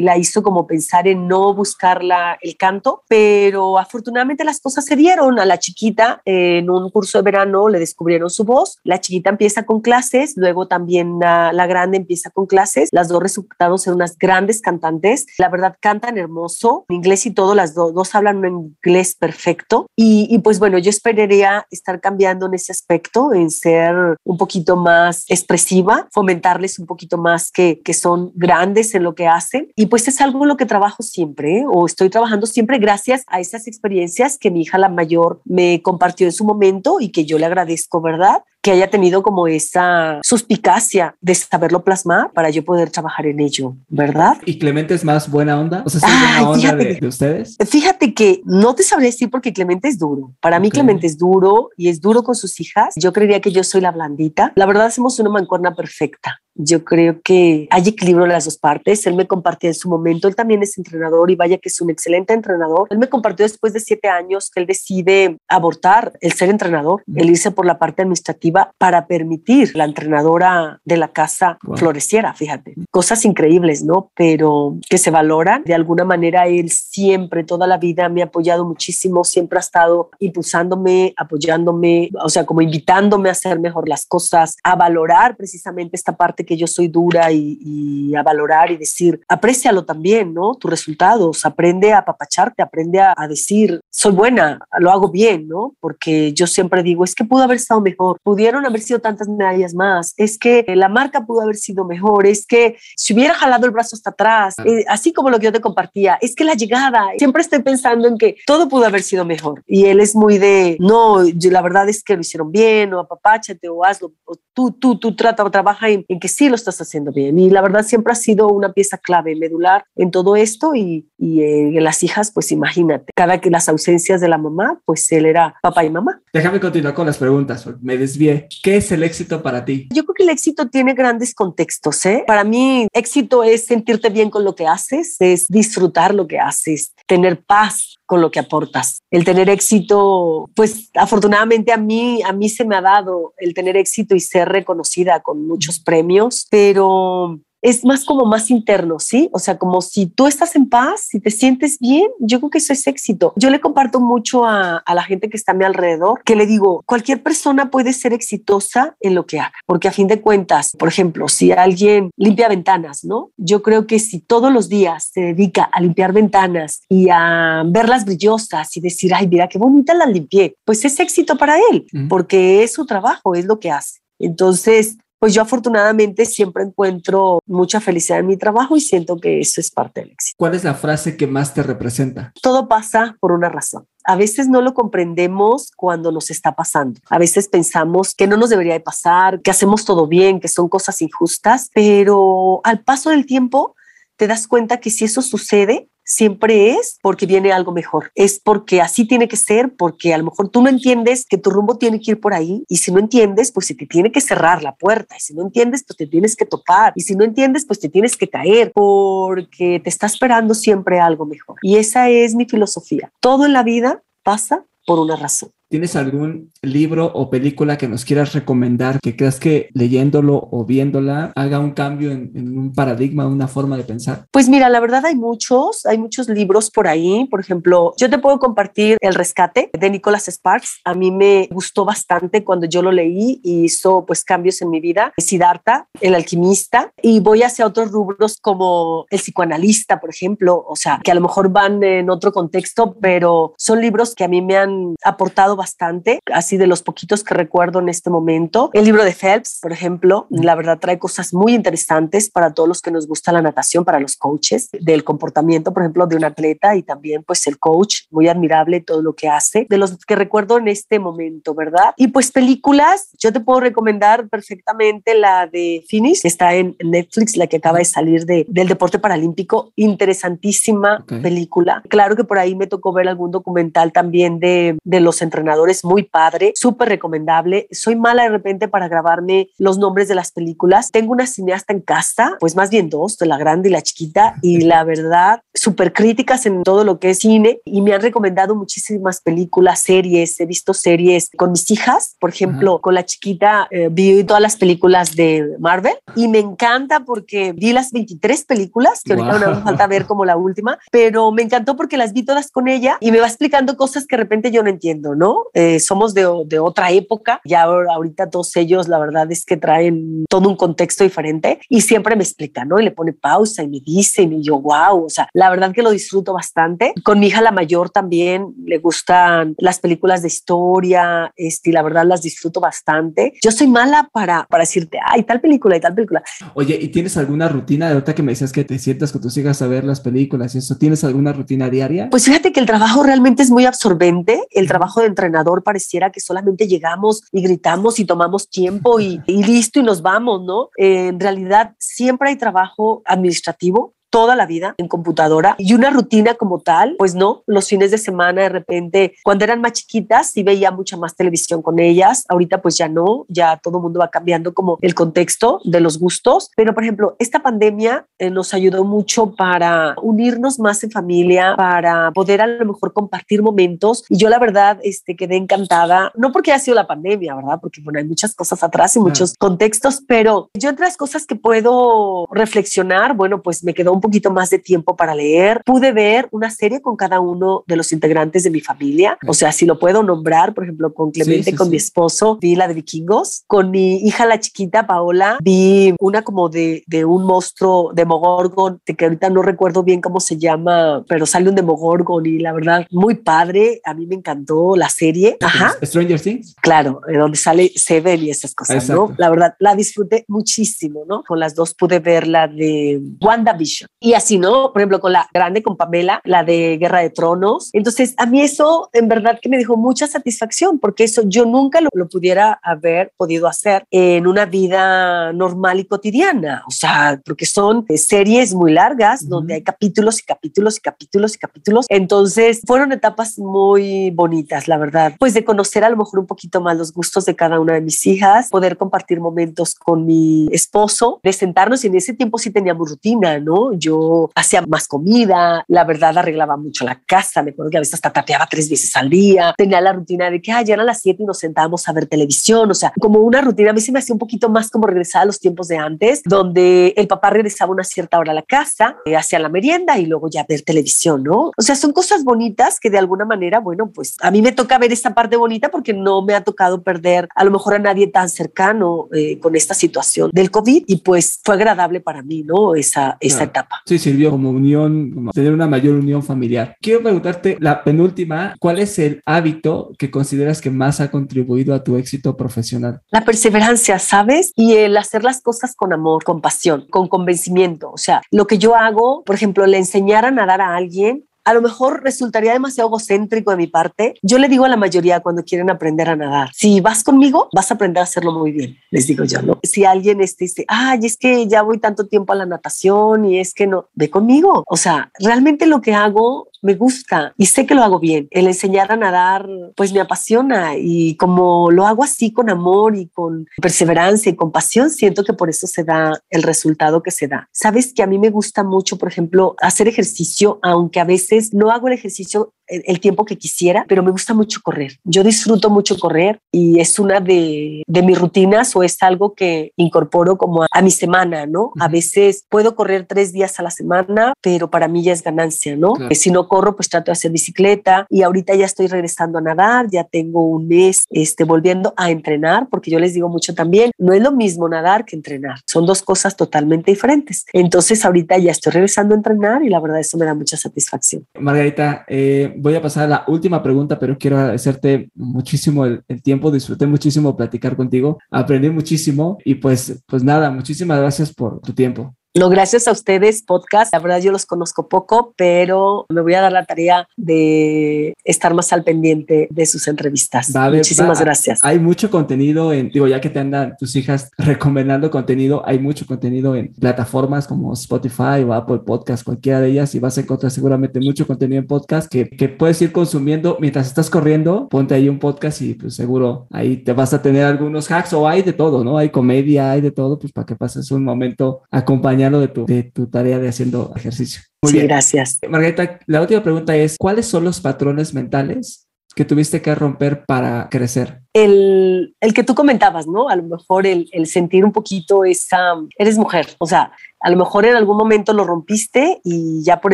la hizo como pensar en no buscar el canto, pero afortunadamente las cosas se dieron. A la chiquita en un curso de verano le descubrieron su voz, la chiquita empieza con clases, luego también la, la grande empieza con clases, las dos resultaron ser unas grandes cantantes, la verdad cantan hermoso, en inglés y todo, las dos hablan un inglés perfecto y, y pues bueno, yo esperaría estar cambiando en ese aspecto, en ser un poquito más expresiva, fomentarles un poquito más que, que son grandes en lo que hacen. Y pues es algo en lo que trabajo siempre, ¿eh? o estoy trabajando siempre gracias a esas experiencias que mi hija la mayor me compartió en su momento y que yo le agradezco, ¿verdad? Que haya tenido como esa suspicacia de saberlo plasmar para yo poder trabajar en ello, ¿verdad? ¿Y Clemente es más buena onda? O sea, ¿es buena onda de, ustedes? Fíjate que no te sabré decir porque Clemente es duro. Para mí Clemente es duro y es duro con sus hijas. Yo creería que yo soy la blandita. La verdad hacemos una mancuerna perfecta. Yo creo que hay equilibrio en las dos partes. Él me compartió en su momento, él también es entrenador y vaya que es un excelente entrenador. Él me compartió después de siete años que él decide abortar el ser entrenador, el irse por la parte administrativa para permitir la entrenadora de la casa floreciera, fíjate. Cosas increíbles, ¿no? Pero que se valoran. De alguna manera, él siempre, toda la vida me ha apoyado muchísimo, siempre ha estado impulsándome, apoyándome, o sea, como invitándome a hacer mejor las cosas, a valorar precisamente esta parte que yo soy dura y, a valorar y decir, aprécialo también, ¿no? Tus resultados, aprende a apapacharte, aprende a, decir, soy buena, lo hago bien, ¿no? Porque yo siempre digo, es que pudo haber estado mejor, pudieron haber sido tantas medallas más, es que la marca pudo haber sido mejor, es que si hubiera jalado el brazo hasta atrás, eh, así como lo que yo te compartía, es que la llegada, siempre estoy pensando en que todo pudo haber sido mejor. Y él es muy de, no, la verdad es que lo hicieron bien, o apapáchate, o hazlo, o tú, tú, tú trata, trabaja en, en que sí lo estás haciendo bien. Y la verdad siempre ha sido una pieza clave, medular en todo esto y, y eh, las hijas, pues imagínate, cada que las ausencias de la mamá, pues él era papá y mamá. Déjame continuar con las preguntas, me desvié. ¿Qué es el éxito para ti? Yo creo que el éxito tiene grandes contextos. ¿eh? Para mí, éxito es sentirte bien con lo que haces, es disfrutar lo que haces, tener paz con lo que aportas. El tener éxito, pues afortunadamente a mí, a mí se me ha dado el tener éxito y ser reconocida con muchos premios, pero es más como más interno, ¿sí? O sea, como si tú estás en paz, si te sientes bien, yo creo que eso es éxito. Yo le comparto mucho a, a, la gente que está a mi alrededor, que le digo, cualquier persona puede ser exitosa en lo que haga, porque a fin de cuentas, por ejemplo, si alguien limpia ventanas, ¿no? Yo creo que si todos los días se dedica a limpiar ventanas y a verlas brillosas y decir, ay, mira qué bonita las limpié, pues es éxito para él, porque es su trabajo, es lo que hace. Entonces, pues yo afortunadamente siempre encuentro mucha felicidad en mi trabajo y siento que eso es parte del éxito. ¿Cuál es la frase que más te representa? Todo pasa por una razón. A veces no lo comprendemos cuando nos está pasando. A veces pensamos que no nos debería de pasar, que hacemos todo bien, que son cosas injustas, pero al paso del tiempo te das cuenta que si eso sucede, siempre es porque viene algo mejor. Es porque así tiene que ser, porque a lo mejor tú no entiendes que tu rumbo tiene que ir por ahí y si no entiendes, pues se te tiene que cerrar la puerta y si no entiendes, pues te tienes que topar y si no entiendes, pues te tienes que caer porque te está esperando siempre algo mejor. Y esa es mi filosofía. Todo en la vida pasa por una razón. ¿Tienes algún libro o película que nos quieras recomendar que creas que leyéndolo o viéndola haga un cambio en, un paradigma, una forma de pensar? Pues mira, la verdad hay muchos, hay muchos libros por ahí. Por ejemplo, yo te puedo compartir El Rescate de Nicholas Sparks. A mí me gustó bastante cuando yo lo leí y hizo pues cambios en mi vida. Siddhartha, El Alquimista. Y voy hacia otros rubros como El Psicoanalista, por ejemplo. O sea, que a lo mejor van en otro contexto, pero son libros que a mí me han aportado bastante, así de los poquitos que recuerdo en este momento. El libro de Phelps, por ejemplo, la verdad trae cosas muy interesantes para todos los que nos gusta la natación, para los coaches, del comportamiento, por ejemplo, de un atleta y también pues el coach, muy admirable todo lo que hace, de los que recuerdo en este momento, ¿verdad? Y pues películas, yo te puedo recomendar perfectamente la de Finish, que está en Netflix, la que acaba de salir de, del deporte paralímpico, interesantísima película. Claro que por ahí me tocó ver algún documental también de, de los entrenadores, muy padre, súper recomendable. Soy mala de repente para grabarme los nombres de las películas. Tengo una cineasta en casa, pues más bien dos, de la grande y la chiquita, y la verdad, súper críticas en todo lo que es cine y me han recomendado muchísimas películas, series. He visto series con mis hijas, por ejemplo, con la chiquita eh, vi todas las películas de Marvel y me encanta porque vi las 23 películas, que ahorita no me falta ver como la última, pero me encantó porque las vi todas con ella y me va explicando cosas que de repente yo no entiendo, ¿no? Eh, somos de, de, otra época, ya ahorita todos ellos, la verdad es que traen todo un contexto diferente y siempre me explica, ¿no? Y le pone pausa y me dice, y yo, wow, o sea, la verdad que lo disfruto bastante. Con mi hija la mayor también le gustan las películas de historia, este, y la verdad las disfruto bastante. Yo soy mala para, para decirte, ay, tal película y tal película. Oye, ¿y tienes alguna rutina de ahorita que me decías que te sientas con tus hijas a ver las películas y eso? ¿Tienes alguna rutina diaria? Pues fíjate que el trabajo realmente es muy absorbente. El trabajo de entrenador pareciera que solamente llegamos y gritamos y tomamos tiempo y, listo y nos vamos, ¿no? Eh, en realidad siempre hay trabajo administrativo toda la vida en computadora y una rutina como tal, pues no, los fines de semana de repente, cuando eran más chiquitas, sí veía mucha más televisión con ellas, ahorita pues ya no, ya todo el mundo va cambiando como el contexto de los gustos, pero por ejemplo, esta pandemia eh, nos ayudó mucho para unirnos más en familia, para poder a lo mejor compartir momentos y yo la verdad este, quedé encantada, no porque haya sido la pandemia, ¿verdad? Porque bueno, hay muchas cosas atrás y muchos contextos, pero yo entre las cosas que puedo reflexionar, bueno, pues me quedó un poquito más de tiempo para leer. Pude ver una serie con cada uno de los integrantes de mi familia. O sea, si lo puedo nombrar, por ejemplo, con Clemente, con mi esposo, vi la de vikingos. Con mi hija, la chiquita Paola, vi una como de, de un monstruo de Demogorgon, de que ahorita no recuerdo bien cómo se llama, pero sale un Demogorgon y la verdad, muy padre. A mí me encantó la serie. Ajá. Stranger Things. Claro, de donde sale Seven y esas cosas, ¿no? La verdad, la disfruté muchísimo, ¿no? Con las dos pude ver la de WandaVision y así, ¿no? Por ejemplo, con la grande, con Pamela, la de Guerra de Tronos. Entonces, a mí eso en verdad que me dejó mucha satisfacción, porque eso yo nunca lo, lo pudiera haber podido hacer en una vida normal y cotidiana. O sea, porque son series muy largas, uh -huh. donde hay capítulos y capítulos y capítulos y capítulos. Entonces, fueron etapas muy bonitas, la verdad. Pues de conocer a lo mejor un poquito más los gustos de cada una de mis hijas, poder compartir momentos con mi esposo, de sentarnos y en ese tiempo sí teníamos rutina, ¿no? Yo hacía más comida, la verdad arreglaba mucho la casa, me acuerdo que a veces hasta tapeaba tres veces al día, tenía la rutina de que ya eran las siete y nos sentábamos a ver televisión, o sea, como una rutina, a mí se me hacía un poquito más como regresar a los tiempos de antes, donde el papá regresaba a una cierta hora a la casa, eh, hacía la merienda y luego ya ver televisión, ¿no? O sea, son cosas bonitas que de alguna manera, bueno, pues a mí me toca ver esta parte bonita porque no me ha tocado perder a lo mejor a nadie tan cercano eh, con esta situación del COVID y pues fue agradable para mí, ¿no? Esa, esa etapa. Sí, sirvió como unión, como tener una mayor unión familiar. Quiero preguntarte la penúltima, ¿cuál es el hábito que consideras que más ha contribuido a tu éxito profesional? La perseverancia, ¿sabes? Y el hacer las cosas con amor, con pasión, con convencimiento. O sea, lo que yo hago, por ejemplo, le enseñar a nadar a alguien a lo mejor resultaría demasiado egocéntrico de mi parte. Yo le digo a la mayoría cuando quieren aprender a nadar, si vas conmigo, vas a aprender a hacerlo muy bien, les digo yo, ¿no? Si alguien este, dice, ay, es que ya voy tanto tiempo a la natación y es que no, ve conmigo. O sea, realmente lo que hago me gusta y sé que lo hago bien. El enseñar a nadar, pues me apasiona y como lo hago así con amor y con perseverancia y con pasión, siento que por eso se da el resultado que se da. Sabes que a mí me gusta mucho, por ejemplo, hacer ejercicio, aunque a veces no hago el ejercicio el tiempo que quisiera, pero me gusta mucho correr. Yo disfruto mucho correr y es una de, de mis rutinas o es algo que incorporo como a, a mi semana, ¿no? Uh -huh. A veces puedo correr tres días a la semana, pero para mí ya es ganancia, ¿no? Claro. Si no corro, pues trato de hacer bicicleta y ahorita ya estoy regresando a nadar, ya tengo un mes este, volviendo a entrenar, porque yo les digo mucho también, no es lo mismo nadar que entrenar, son dos cosas totalmente diferentes. Entonces ahorita ya estoy regresando a entrenar y la verdad eso me da mucha satisfacción. Margarita, eh, voy a pasar a la última pregunta, pero quiero agradecerte muchísimo el, tiempo, disfruté muchísimo platicar contigo, aprendí muchísimo y pues, pues nada, muchísimas gracias por tu tiempo. No, gracias a ustedes, podcast. La verdad yo los conozco poco, pero me voy a dar la tarea de estar más al pendiente de sus entrevistas. Muchísimas gracias. Hay mucho contenido en, digo, ya que te andan tus hijas recomendando contenido, hay mucho contenido en plataformas como Spotify o Apple Podcast, cualquiera de ellas, y vas a encontrar seguramente mucho contenido en podcast que, que puedes ir consumiendo mientras estás corriendo. Ponte ahí un podcast y pues seguro ahí te vas a tener algunos hacks o hay de todo, ¿no? Hay comedia, hay de todo, pues para que pases un momento acompañado de tu, de tu tarea de haciendo ejercicio. Muy sí, gracias. Margarita, la última pregunta es, ¿cuáles son los patrones mentales que tuviste que romper para crecer? El, el que tú comentabas, ¿no? A lo mejor el, el sentir un poquito esa, eres mujer, o sea, a lo mejor en algún momento lo rompiste y ya por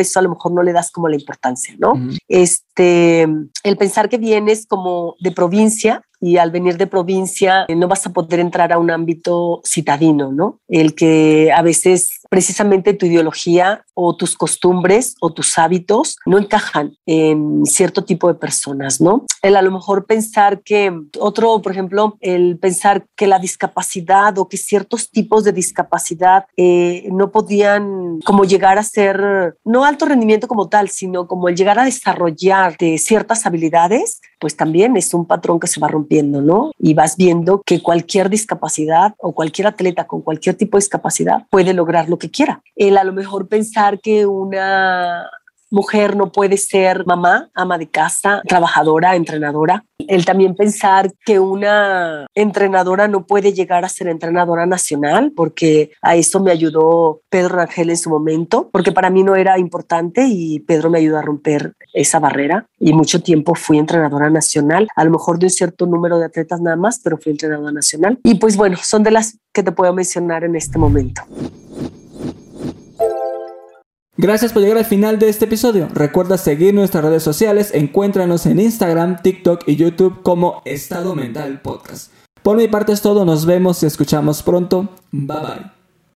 eso a lo mejor no le das como la importancia, ¿no? Este, el pensar que vienes como de provincia y al venir de provincia eh, no vas a poder entrar a un ámbito citadino, ¿no? El que a veces precisamente tu ideología o tus costumbres o tus hábitos no encajan en cierto tipo de personas, ¿no? El a lo mejor pensar que otro, por ejemplo, el pensar que la discapacidad o que ciertos tipos de discapacidad eh, podían como llegar a ser, no alto rendimiento como tal, sino como el llegar a desarrollar de ciertas habilidades, pues también es un patrón que se va rompiendo, ¿no? Y vas viendo que cualquier discapacidad o cualquier atleta con cualquier tipo de discapacidad puede lograr lo que quiera. El a lo mejor pensar que una mujer no puede ser mamá, ama de casa, trabajadora, entrenadora. El también pensar que una entrenadora no puede llegar a ser entrenadora nacional, porque a eso me ayudó Pedro Rangel en su momento, porque para mí no era importante y Pedro me ayudó a romper esa barrera y mucho tiempo fui entrenadora nacional, a lo mejor de un cierto número de atletas nada más, pero fui entrenadora nacional. Y pues bueno, son de las que te puedo mencionar en este momento. Gracias por llegar al final de este episodio. Recuerda seguir nuestras redes sociales. Encuéntranos en Instagram, TikTok y YouTube como Estado Mental Podcast. Por mi parte es todo. Nos vemos y escuchamos pronto. Bye bye.